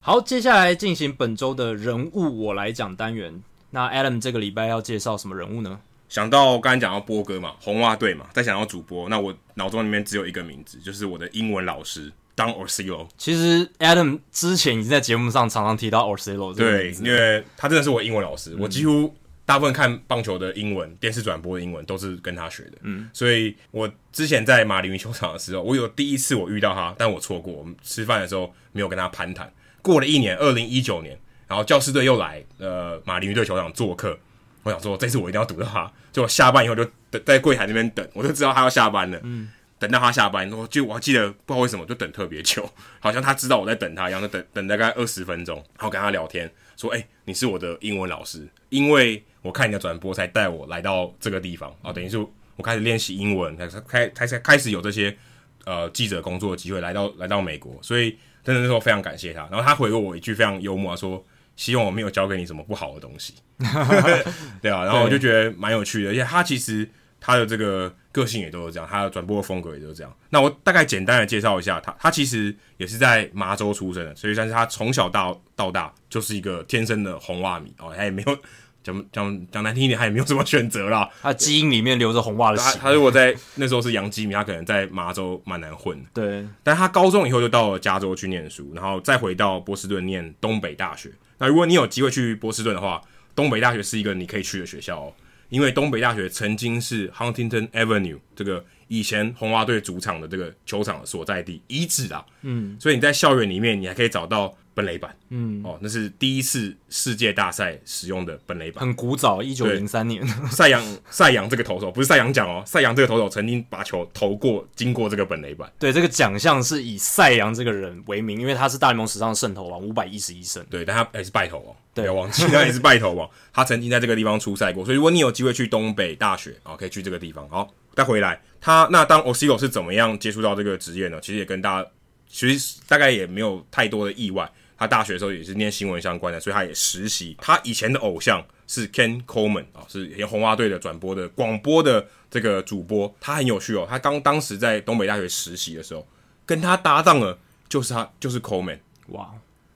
好，接下来进行本周的人物我来讲单元。那 Adam 这个礼拜要介绍什么人物呢？想到刚才讲到波哥嘛，红袜队嘛，再想到主播，那我脑中里面只有一个名字，就是我的英文老师 Don Orsillo。其实 Adam 之前已经在节目上常常提到 Orsillo 对因为他真的是我英文老师，嗯、我几乎大部分看棒球的英文、电视转播的英文都是跟他学的。嗯，所以我之前在马林鱼球场的时候，我有第一次我遇到他，但我错过，我们吃饭的时候没有跟他攀谈。过了一年，二零一九年，然后教师队又来呃马林鱼队球场做客，我想说这次我一定要堵到他。就下班以后就等在柜台那边等，我就知道他要下班了。嗯，等到他下班，我就我还记得不知道为什么就等特别久，好像他知道我在等他一样，就等等大概二十分钟，然后跟他聊天，说：“哎、你是我的英文老师，因为我看你的转播才带我来到这个地方啊，等于是我开始练习英文，开开开始开始有这些呃记者工作的机会，来到来到美国，所以。”真的是说非常感谢他，然后他回过我一句非常幽默，说希望我没有教给你什么不好的东西，*laughs* 对啊，然后我就觉得蛮有趣的，而且他其实他的这个个性也都是这样，他的转播的风格也都是这样。那我大概简单的介绍一下他，他其实也是在麻州出生的，所以但是他从小到到大就是一个天生的红袜迷哦，他也没有。讲讲讲难听一点，他也没有什么选择啦。他基因里面留着红袜的血。他他如果在那时候是洋基迷，他可能在麻州蛮难混。对，但他高中以后就到了加州去念书，然后再回到波士顿念东北大学。那如果你有机会去波士顿的话，东北大学是一个你可以去的学校哦，因为东北大学曾经是 Huntington Avenue 这个以前红袜队主场的这个球场的所在地遗址啊。嗯，所以你在校园里面，你还可以找到。本垒板，嗯，哦，那是第一次世界大赛使用的本垒板，很古早，一九零三年。*laughs* 赛扬赛扬这个投手不是赛扬奖哦，赛扬这个投手曾经把球投过，经过这个本垒板。对，这个奖项是以赛扬这个人为名，因为他是大联盟史上的胜投王，五百一十一胜。对，但他也是败投王，对，不要忘记他也是败投王。*laughs* 他曾经在这个地方出赛过，所以如果你有机会去东北大学啊、哦，可以去这个地方。好，再回来，他那当 Orsillo 是怎么样接触到这个职业呢？其实也跟大家其实大概也没有太多的意外。他大学的时候也是念新闻相关的，所以他也实习。他以前的偶像是 Ken Coleman 啊，是红袜队的转播的广播的这个主播。他很有趣哦，他刚当时在东北大学实习的时候，跟他搭档的就是他，就是 Coleman。哇，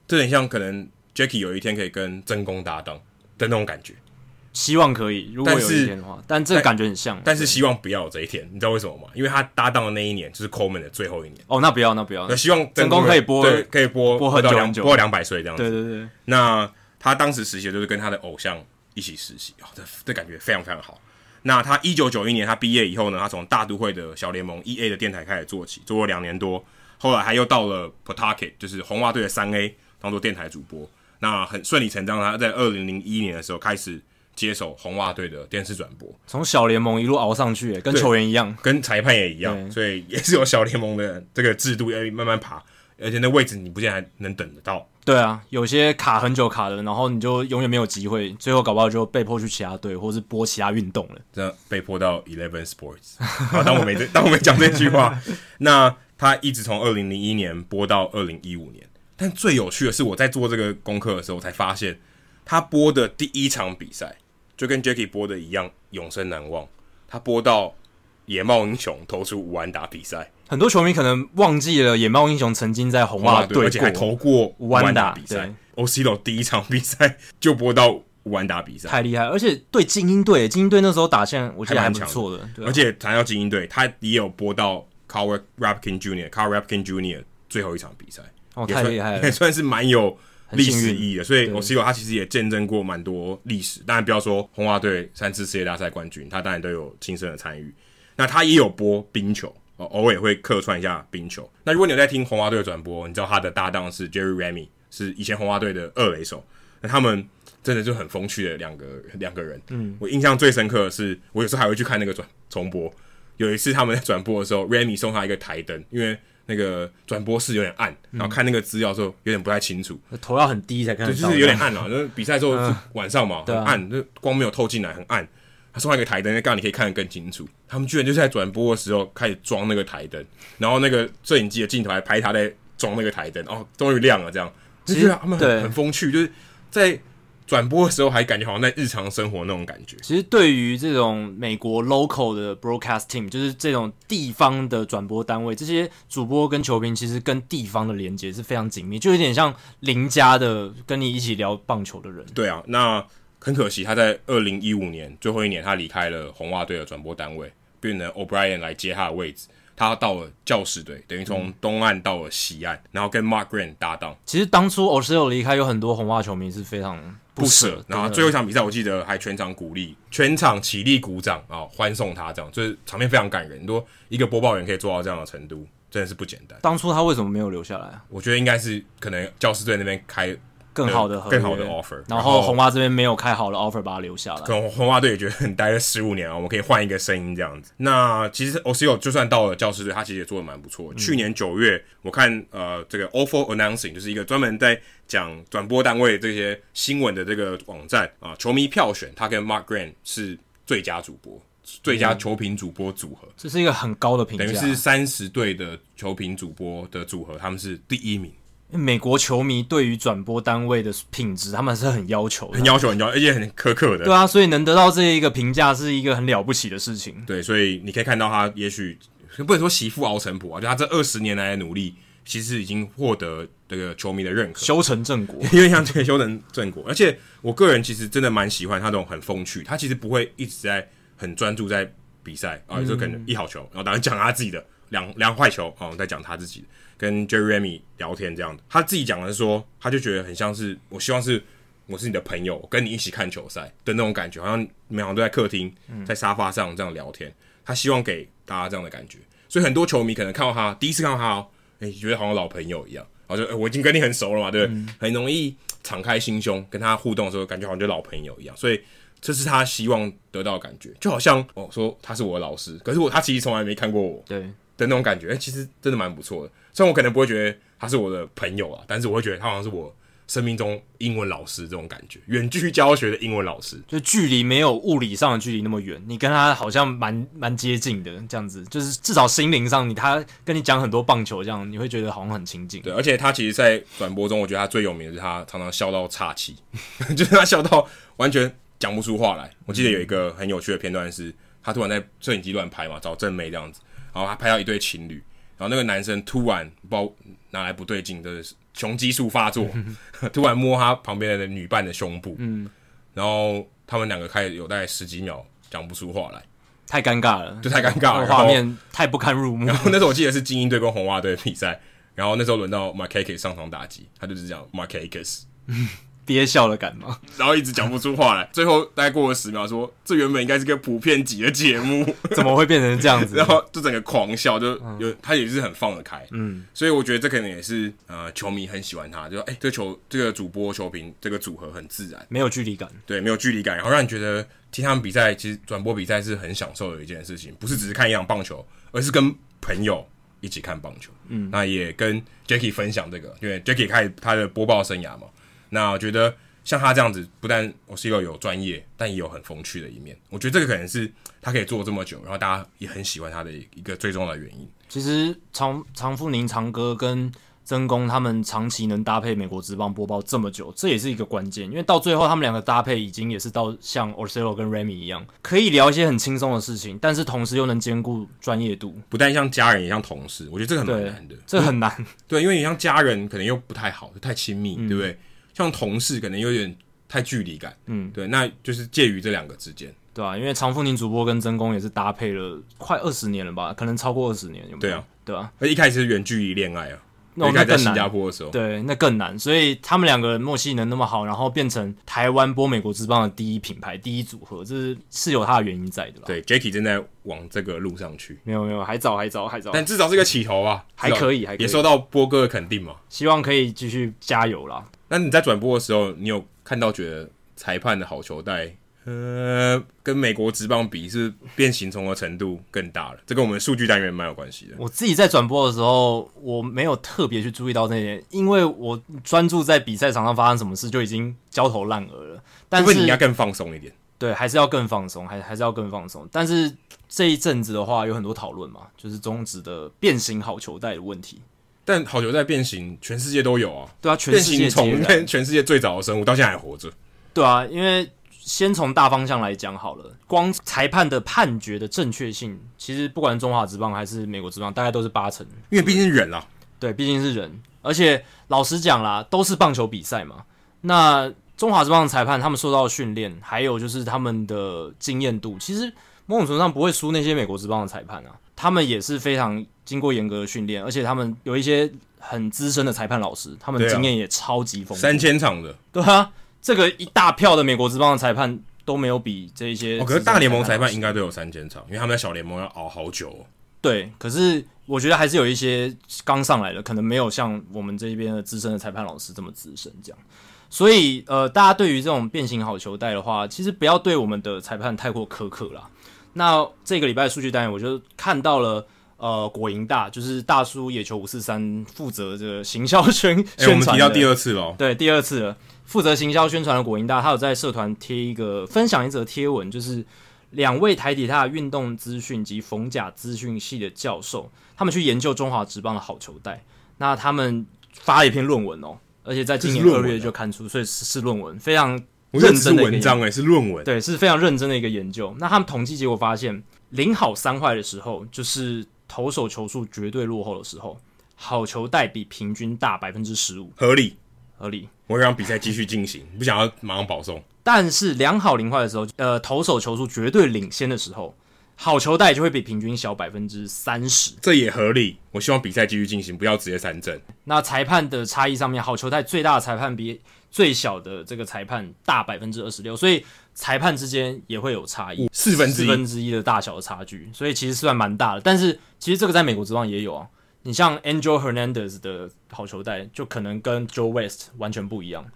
这很像可能 Jackie 有一天可以跟真宫搭档的那种感觉。希望可以，如果有一天的话，但，但这个感觉很像。但是希望不要有这一天，你知道为什么吗？因为他搭档的那一年就是 Coleman 的最后一年。哦，那不要，那不要。那希望成功可以播，对，可以播播很久很久，播到两百岁这样子。对对对。那他当时实习就是跟他的偶像一起实习，哦，这这感觉非常非常好。那他一九九一年他毕业以后呢，他从大都会的小联盟 EA 的电台开始做起，做了两年多，后来他又到了 Pawtucket，就是红袜队的三 A 当做电台主播。那很顺理成章，他在二零零一年的时候开始。接手红袜队的电视转播，从小联盟一路熬上去，跟球员一样，跟裁判也一样，所以也是有小联盟的这个制度，要慢慢爬，而且那位置你不见得还能等得到。对啊，有些卡很久卡的，然后你就永远没有机会，最后搞不好就被迫去其他队，或是播其他运动了。这样被迫到 Eleven Sports。好，当我没 *laughs* 当我没讲这句话，*laughs* 那他一直从二零零一年播到二零一五年。但最有趣的是，我在做这个功课的时候，我才发现他播的第一场比赛就跟 Jackie 播的一样，永生难忘。他播到野茂英雄投出五安打比赛，很多球迷可能忘记了野茂英雄曾经在红袜队，而且还投过五安打比赛。Ocilo 第一场比赛就播到五安打比赛，太厉害！而且对精英队，精英队那时候打线我觉得还不错的。而且谈到精英队，他也有播到 Carl Rapkin Junior、Carl Rapkin Junior 最后一场比赛，哦，太厉害了，也算是蛮有历史意义的。所以 Osilo 他其实也见证过蛮多历史。当然不要说红袜队三次世界大赛冠军，他当然都有亲身的参与。那他也有播冰球，偶尔也会客串一下冰球。那如果你有在听红袜队的转播，你知道他的搭档是 Jerry Remy，是以前红袜队的二垒手。那他们真的就很风趣的两个两个人。嗯，我印象最深刻的是，我有时候还会去看那个转重播。有一次他们在转播的时候，Remy 送他一个台灯，因为那个转播室有点暗，然后看那个资料的时候有点不太清楚，头要很低才看得到，就是有点暗啊。就是比赛之后是晚上嘛，很暗，就光没有透进来，很暗。他送他一个台灯，刚好你可以看得更清楚。他们居然就是在转播的时候开始装那个台灯，然后那个摄影机的镜头还拍他在装那个台灯，哦，终于亮了，这样。其实他们很很风趣，就是在转播的时候还感觉好像在日常生活那种感觉。其实对于这种美国 local 的 broadcast team，就是这种地方的转播单位，这些主播跟球评其实跟地方的连接是非常紧密，就有点像邻家的跟你一起聊棒球的人。对啊，那。很可惜，他在二零一五年最后一年，他离开了红袜队的转播单位，变成 O'Brien 来接他的位置。他到了教士队，等于从东岸到了西岸，然后跟 Mark Grant 搭档。其实当初 Osilo 离开，有很多红袜球迷是非常不舍。然后最后一场比赛，我记得还全场鼓励，全场起立鼓掌啊，欢送他，这样就是场面非常感人。很多一个播报员可以做到这样的程度，真的是不简单。当初他为什么没有留下来啊？我觉得应该是可能教师队那边开。更好的更好的 offer，然后红袜这边没有开好的 offer 把他留下来。可能红袜队也觉得很待了十五年啊，我们可以换一个声音这样子。那其实 Osilo 就算到了教师队，他其实也做的蛮不错。嗯、去年九月，我看呃这个 offer Announcing 就是一个专门在讲转播单位这些新闻的这个网站啊、呃，球迷票选他跟 Mark Grant 是最佳主播、最佳球评主播组合，嗯、这是一个很高的评价，等于是三十队的球评主播的组合，他们是第一名。美国球迷对于转播单位的品质，他们是很要求的，很要求，很要求，而且很苛刻的。对啊，所以能得到这一个评价是一个很了不起的事情。对，所以你可以看到他，也许不能说媳妇熬成婆啊，就他这二十年来的努力，其实已经获得这个球迷的认可，修成正果。因为像这个修成正果，而且我个人其实真的蛮喜欢他这种很风趣，他其实不会一直在很专注在比赛啊，有时候可能一好球，然后当然讲他自己的两两坏球啊，在讲他自己的。跟 Jerry Remy 聊天这样的，他自己讲的是说，他就觉得很像是，我希望是我是你的朋友，跟你一起看球赛的那种感觉，好像每场都在客厅，在沙发上这样聊天。他希望给大家这样的感觉，所以很多球迷可能看到他第一次看到他，哦，哎，觉得好像老朋友一样，然后就，欸，我已经跟你很熟了嘛，对不对？嗯，很容易敞开心胸跟他互动的时候，感觉好像就老朋友一样，所以这是他希望得到的感觉，就好像哦说他是我的老师，可是我他其实从来没看过我，对。的那种感觉，哎、欸，其实真的蛮不错的。虽然我可能不会觉得他是我的朋友啊，但是我会觉得他好像是我生命中英文老师这种感觉，远距教学的英文老师，就距离没有物理上的距离那么远，你跟他好像蛮蛮接近的，这样子，就是至少心灵上，你他跟你讲很多棒球，这样你会觉得好像很亲近。对，而且他其实，在转播中，我觉得他最有名的是他常常笑到岔气，*laughs* 就是他笑到完全讲不出话来。我记得有一个很有趣的片段是，他突然在摄影机乱拍嘛，找正妹这样子。然后他拍到一对情侣，然后那个男生突然不知道哪来不对劲的雄激素发作，*laughs* 突然摸他旁边的女伴的胸部，嗯，然后他们两个开始有大概十几秒讲不出话来，太尴尬了，就太尴尬了，画面太不堪入目。然后那时候我记得是精英队跟红袜队的比赛，然后那时候轮到 Markakis 上场打击，他就是讲 Markakis。憋笑的感吗？然后一直讲不出话来，最后大概过了十秒，说：“这原本应该是个普遍级的节目，*laughs* 怎么会变成这样子？” *laughs* 然后就整个狂笑，就有他也是很放得开，嗯，所以我觉得这可能也是呃球迷很喜欢他，就说：“哎、欸，这球这个主播球评这个组合很自然，没有距离感，对，没有距离感，然后让你觉得听他们比赛，其实转播比赛是很享受的一件事情，不是只是看一场棒球，而是跟朋友一起看棒球，嗯，那也跟 Jackie 分享这个，因为 Jackie 开始他的播报生涯嘛。”那我觉得像他这样子，不但 Osilo 有专业，但也有很风趣的一面。我觉得这个可能是他可以做这么久，然后大家也很喜欢他的一个最重要的原因。其实常常富宁长哥跟曾公他们长期能搭配美国职棒播报这么久，这也是一个关键。因为到最后，他们两个搭配已经也是到像 Orsillo 跟 Remy 一样，可以聊一些很轻松的事情，但是同时又能兼顾专业度，不但像家人，也像同事。我觉得这个很难的，这很难。对，因为你像家人可能又不太好，太亲密，嗯、对不对？像同事可能有点太距离感。嗯，对，那就是介于这两个之间。对啊，因为常富宁主播跟曾公也是搭配了快二十年了吧，可能超过二十年，有没有？对啊，对啊。而一开始是远距离恋爱啊，那那在新加坡的时候，对，那更难。所以他们两个人默契能那么好，然后变成台湾播美国之邦的第一品牌、第一组合，这是是有它的原因在的啦。对，Jacky 正在往这个路上去。没有没有，还早还早还早，但至少是个起头啊，还可以，还可以也收到波哥的肯定嘛。希望可以继续加油啦。那你在转播的时候，你有看到觉得裁判的好球带？呃，跟美国职棒比，是变形虫的程度更大了。这跟我们数据单元蛮有关系的。我自己在转播的时候，我没有特别去注意到那些，因为我专注在比赛场上发生什么事，就已经焦头烂额了。但是你应该更放松一点。对，还是要更放松，还还是要更放松。但是这一阵子的话，有很多讨论嘛，就是中职的变形好球带的问题。但好球在变形，全世界都有啊。对啊，全世界虫，全世界最早的生物到现在还活着。对啊，因为。先从大方向来讲好了，光裁判的判决的正确性，其实不管中华职棒还是美国职棒，大概都是八成。因为毕竟是人啦，对，毕竟是人，而且老实讲啦，都是棒球比赛嘛。那中华职棒的裁判他们受到的训练，还有就是他们的经验度，其实某种程度上不会输那些美国职棒的裁判啊。他们也是非常经过严格的训练，而且他们有一些很资深的裁判老师，他们经验也超级丰富，三千场的，对啊。这个一大票的美国职棒的裁判都没有比这一些，哦，可是大联盟裁判应该都有三千场，因为他们在小联盟要熬好久哦。对，可是我觉得还是有一些刚上来的，可能没有像我们这边的资深的裁判老师这么资深这样。所以，呃，大家对于这种变形好球带的话，其实不要对我们的裁判太过苛刻啦。那这个礼拜的数据单元，我就看到了，呃，果蝇大就是大叔野球五四三负责这个行销宣宣传，*laughs* 我们提到第二次了，对，第二次了。负责行销宣传的果蝇大，他有在社团贴一个分享一则贴文，就是两位台体大运动资讯及逢甲资讯系的教授，他们去研究中华职棒的好球带。那他们发了一篇论文哦，而且在今年二月就刊出，所以是是论文，非常认真的文章诶，是论文，对，是非常认真的一个研究。那他们统计结果发现，零好三坏的时候，就是投手球数绝对落后的时候，好球带比平均大百分之十五，合理。合理，我会让比赛继续进行，不想要马上保送。但是两好零坏的时候，呃，投手球数绝对领先的时候，好球带就会比平均小百分之三十，这也合理。我希望比赛继续进行，不要直接三振。那裁判的差异上面，好球带最大的裁判比最小的这个裁判大百分之二十六，所以裁判之间也会有差异，四分之一，四分之一的大小的差距，所以其实算蛮大的。但是其实这个在美国职棒也有啊。你像 Angel Hernandez 的好球带，就可能跟 Joe West 完全不一样，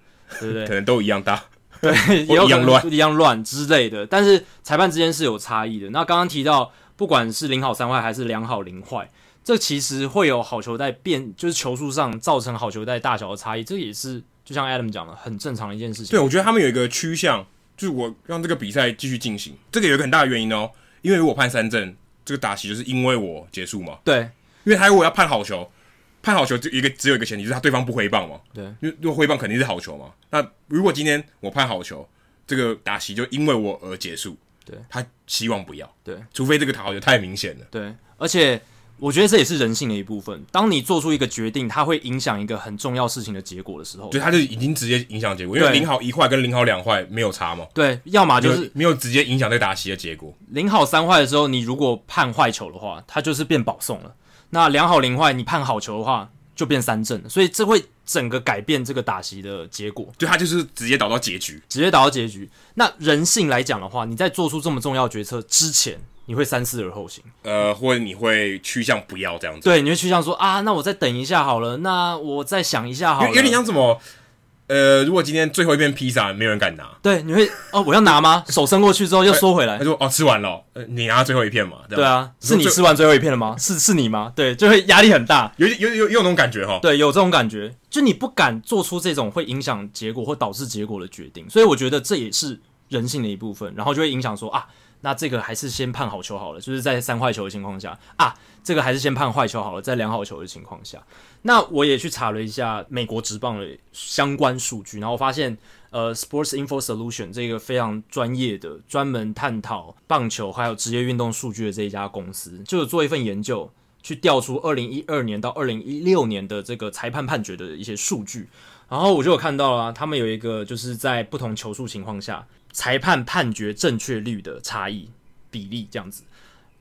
对不对？可能都一样大，*laughs* 对，*laughs* 也有可能一样乱之类的。但是裁判之间是有差异的。那刚刚提到，不管是零好三坏还是两好零坏，这其实会有好球带变，就是球数上造成好球带大小的差异，这也是就像 Adam 讲的，很正常的一件事情。对，我觉得他们有一个趋向，就是我让这个比赛继续进行，这个有一个很大的原因哦，因为如果判三振，这个打席就是因为我结束嘛。对。因为他如果要判好球，判好球就一个只有一个前提，就是他对方不挥棒嘛。对，因为如果挥棒肯定是好球嘛。那如果今天我判好球，这个打席就因为我而结束。对，他希望不要。对，除非这个好球太明显了。对，而且我觉得这也是人性的一部分。当你做出一个决定，它会影响一个很重要事情的结果的时候，对，它就已经直接影响结果，因为零好一坏跟零好两坏没有差嘛。对，要么就是没有，直接影响这个打席的结果。零好三坏的时候，你如果判坏球的话，它就是变保送了。那两好零坏，你判好球的话，就变三振，所以这会整个改变这个打席的结果，对，它就是直接导到结局，直接导到结局。那人性来讲的话，你在做出这么重要决策之前，你会三思而后行，呃，或者你会趋向不要这样子，对，你会趋向说啊，那我再等一下好了，那我再想一下好了，有点像什么？呃，如果今天最后一片披萨没有人敢拿，对，你会哦，我要拿吗？*laughs* 手伸过去之后又缩回来，他说哦，吃完了，呃，你拿最后一片嘛？对啊，是你吃完最后一片了吗？是是你吗？对，就会压力很大，有有有有那种感觉哈，对，有这种感觉，就你不敢做出这种会影响结果或导致结果的决定，所以我觉得这也是人性的一部分，然后就会影响说啊，那这个还是先判好球好了，就是在三坏球的情况下啊，这个还是先判坏球好了，在两好球的情况下。那我也去查了一下美国职棒的相关数据，然后发现，呃，Sports Info Solution 这个非常专业的、专门探讨棒球还有职业运动数据的这一家公司，就有做一份研究，去调出二零一二年到二零一六年的这个裁判判决的一些数据，然后我就有看到了，他们有一个就是在不同球数情况下，裁判判决正确率的差异比例这样子。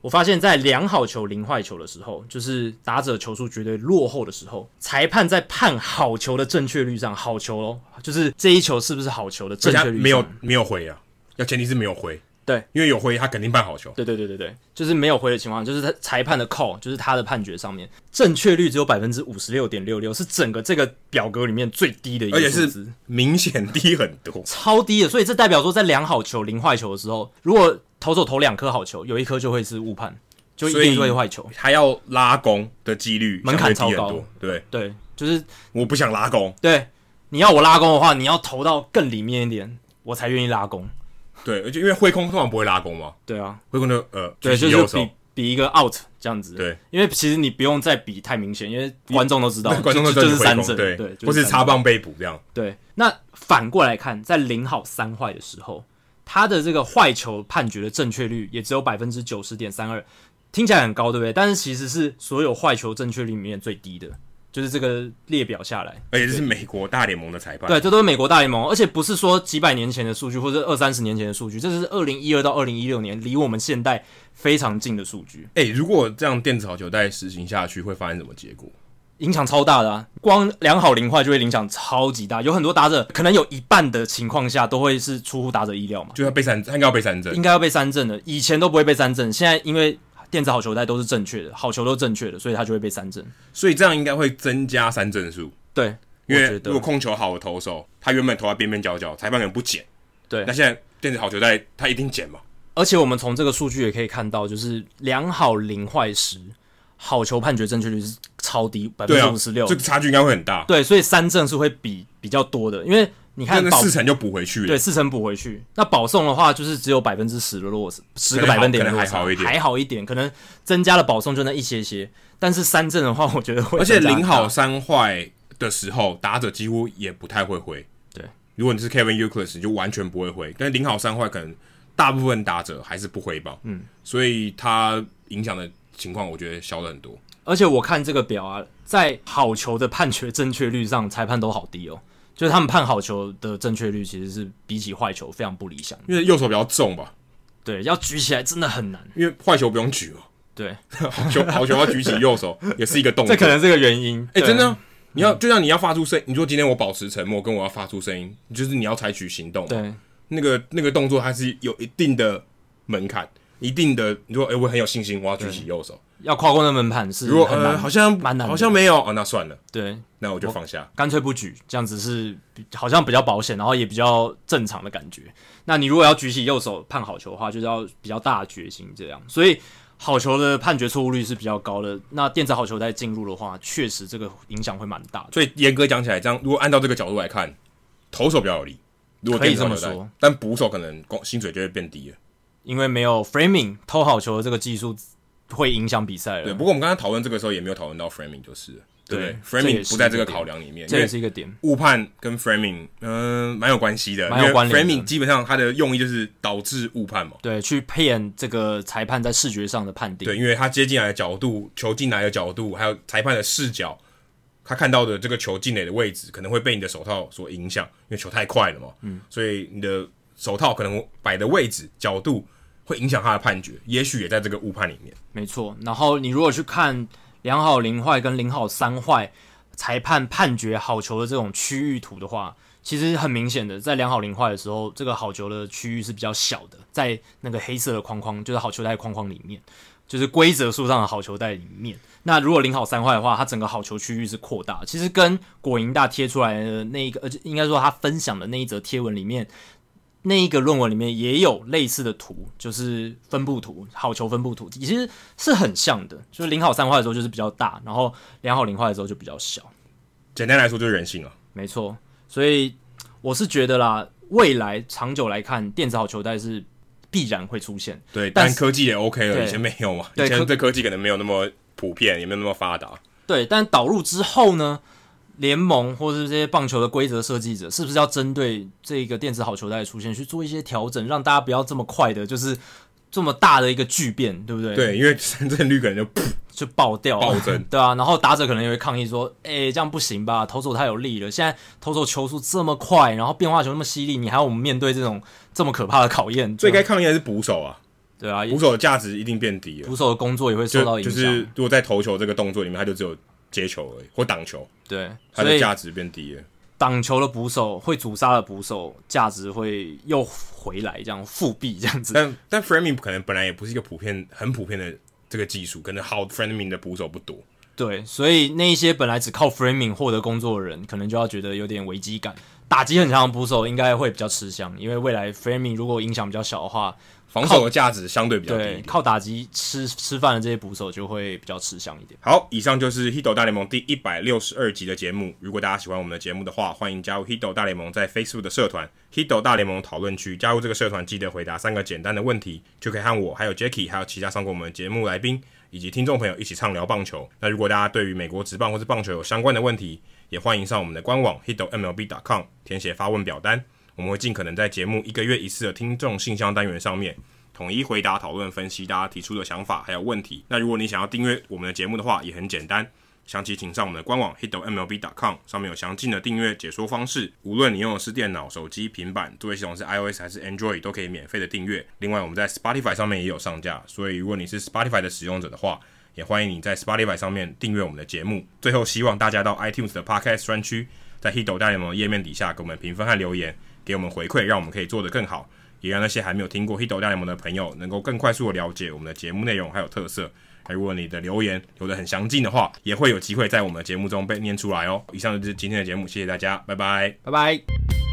我发现，在两好球零坏球的时候，就是打者球数绝对落后的时候，裁判在判好球的正确率上，好球哦，就是这一球是不是好球的正确率没有没有回啊，要前提是没有回，对，因为有灰他肯定判好球，对对对对对，就是没有灰的情况，就是他裁判的 call，就是他的判决上面。正确率只有百分之五十六点六六，是整个这个表格里面最低的一个，而且是明显低很多，超低的，所以这代表说在两好球零坏球的时候，如果投手投两颗好球，有一颗就会是误判，就一定会坏球。还要拉弓的几率门槛超高，对。对，就是我不想拉弓。对，你要我拉弓的话，你要投到更里面一点，我才愿意拉弓。对，而且因为挥空通常不会拉弓嘛。对啊，挥空就呃，对，就是比比一个 out 这样子。对，因为其实你不用再比太明显，因为观众都知道，观众都知道就是三振，对对，或是插棒被捕这样。对，那反过来看，在零好三坏的时候。他的这个坏球判决的正确率也只有百分之九十点三二，听起来很高，对不对？但是其实是所有坏球正确率里面最低的，就是这个列表下来，而且这是美国大联盟的裁判，对，这都是美国大联盟，而且不是说几百年前的数据或者二三十年前的数据，这是二零一二到二零一六年，离我们现代非常近的数据。诶，如果这样电子好球带实行下去，会发生什么结果？影响超大的啊！光良好零坏就会影响超级大，有很多打者可能有一半的情况下都会是出乎打者意料嘛，就要被三，他应该要被三振，应该要被三振的。以前都不会被三振，现在因为电子好球带都是正确的，好球都正确的，所以他就会被三振。所以这样应该会增加三振数。对，因为如果控球好的投手，他原本投在边边角角，裁判可能不捡。对，那现在电子好球带他一定捡嘛。而且我们从这个数据也可以看到，就是良好零坏时。好球判决正确率是超低，百分之五十六，这个差距应该会很大。对，所以三振是会比比较多的，因为你看那四成就补回去了，对，四成补回去。那保送的话，就是只有百分之十的落差，十个百分点的落差，还好一点，还好一点，可能增加了保送就那一些些。但是三振的话，*laughs* 我觉得会，而且零好三坏的时候，打者几乎也不太会回。对，如果你是 Kevin Youkilis，就完全不会回。但是零好三坏，可能大部分打者还是不挥棒，嗯，所以他影响的情况，我觉得小了很多。而且我看这个表啊，在好球的判决正确率上，裁判都好低哦。就是他们判好球的正确率，其实是比起坏球非常不理想。因为右手比较重吧？对，要举起来真的很难。因为坏球不用举哦。对，*laughs* 好球好球要举起右手，也是一个动作。这可能是个原因。哎、欸，真的，你要就像你要发出声，你说今天我保持沉默，跟我要发出声音，就是你要采取行动。对，那个那个动作还是有一定的门槛，一定的。你说，哎、欸，我很有信心，我要举起右手。要跨过那门槛是，如果呃好像蛮难，好像没有哦，那算了，对，那我就放下，干脆不举，这样子是好像比较保险，然后也比较正常的感觉。那你如果要举起右手判好球的话，就是要比较大的决心这样。所以好球的判决错误率是比较高的。那电子好球再进入的话，确实这个影响会蛮大的。所以严格讲起来，这样如果按照这个角度来看，投手比较有利，如果可以这么说，但捕手可能工薪水就会变低了，因为没有 framing 偷好球的这个技术。会影响比赛了。对，不过我们刚刚讨论这个时候也没有讨论到 framing，就是对，对，framing 不在这个考量里面，这也是一个点。误判跟 framing，嗯、呃，蛮有关系的，蛮有关联。framing 基本上它的用意就是导致误判嘛，对，去骗这个裁判在视觉上的判定。对，因为他接进来的角度、球进来的角度，还有裁判的视角，他看到的这个球进垒的位置，可能会被你的手套所影响，因为球太快了嘛，嗯，所以你的手套可能摆的位置、角度。会影响他的判决，也许也在这个误判里面。没错，然后你如果去看良好零坏跟零好三坏裁判判决好球的这种区域图的话，其实很明显的，在良好零坏的时候，这个好球的区域是比较小的，在那个黑色的框框，就是好球带框框里面，就是规则书上的好球带里面。那如果零好三坏的话，它整个好球区域是扩大，其实跟果蝇大贴出来的那一个，而且，应该说他分享的那一则贴文里面。那一个论文里面也有类似的图，就是分布图，好球分布图，其实是很像的。就是零好三坏的时候就是比较大，然后两好零坏的时候就比较小。简单来说就是人性啊，没错。所以我是觉得啦，未来长久来看，电子好球带是必然会出现。对，但但科技也 OK 了，以前没有嘛，以前对科技可能没有那么普遍，也没有那么发达。对，但导入之后呢，联盟或者是这些棒球的规则设计者，是不是要针对这个电子好球带的出现去做一些调整，让大家不要这么快的，就是这么大的一个巨变，对不对？对，因为三振率可能就噗 *laughs* 就爆掉了，暴增 *laughs* 对啊，然后打者可能也会抗议说：“哎、欸，这样不行吧？投手太有力了，现在投手球速这么快，然后变化球那么犀利，你还要我们面对这种这么可怕的考验？”最该抗议的是捕手啊，对啊，捕手的价值一定变低了，捕手的工作也会受到影响。就是如果在投球这个动作里面，他就只有接球而已，或挡球，对，它的价值变低了。挡球的捕手会阻杀的捕手价值会又回来，这样复辟这样子。但但 framing 可能本来也不是一个普遍很普遍的。这个技术可能好 framing 的捕手不多，对，所以那一些本来只靠 framing 获得工作的人，可能就要觉得有点危机感。打击很强的捕手应该会比较吃香，因为未来 framing 如果影响比较小的话，防守的价值相对比较低。对，靠打击吃吃饭的这些捕手就会比较吃香一点。好，以上就是《Hito 大联盟》第一百六十二集的节目。如果大家喜欢我们的节目的话，欢迎加入《Hito 大联盟》在 Facebook 的社团 Hito 大联盟讨论区。加入这个社团，记得回答三个简单的问题，就可以和我、还有 Jacky 还有其他上过我们节目来宾以及听众朋友一起畅聊棒球。那如果大家对于美国职棒或是棒球有相关的问题，也欢迎上我们的官网 hitomlb.com 填写发问表单，我们会尽可能在节目一个月一次的听众信箱单元上面。统一回答、讨论、分析大家提出的想法还有问题。那如果你想要订阅我们的节目的话，也很简单，详情请上我们的官网 hitomlb.com，上面有详尽的订阅解说方式。无论你用的是电脑、手机、平板，作业系统是 iOS 还是 Android，都可以免费的订阅。另外，我们在 Spotify 上面也有上架，所以如果你是 Spotify 的使用者的话，也欢迎你在 Spotify 上面订阅我们的节目。最后，希望大家到 iTunes 的 Podcast 专区，在 Hito 大联盟页面底下给我们评分和留言，给我们回馈，让我们可以做得更好。也让那些还没有听过《Hito 大联盟》的朋友能够更快速的了解我们的节目内容还有特色。如果你的留言留得很详尽的话，也会有机会在我们的节目中被念出来哦。以上就是今天的节目，谢谢大家，拜拜，拜拜。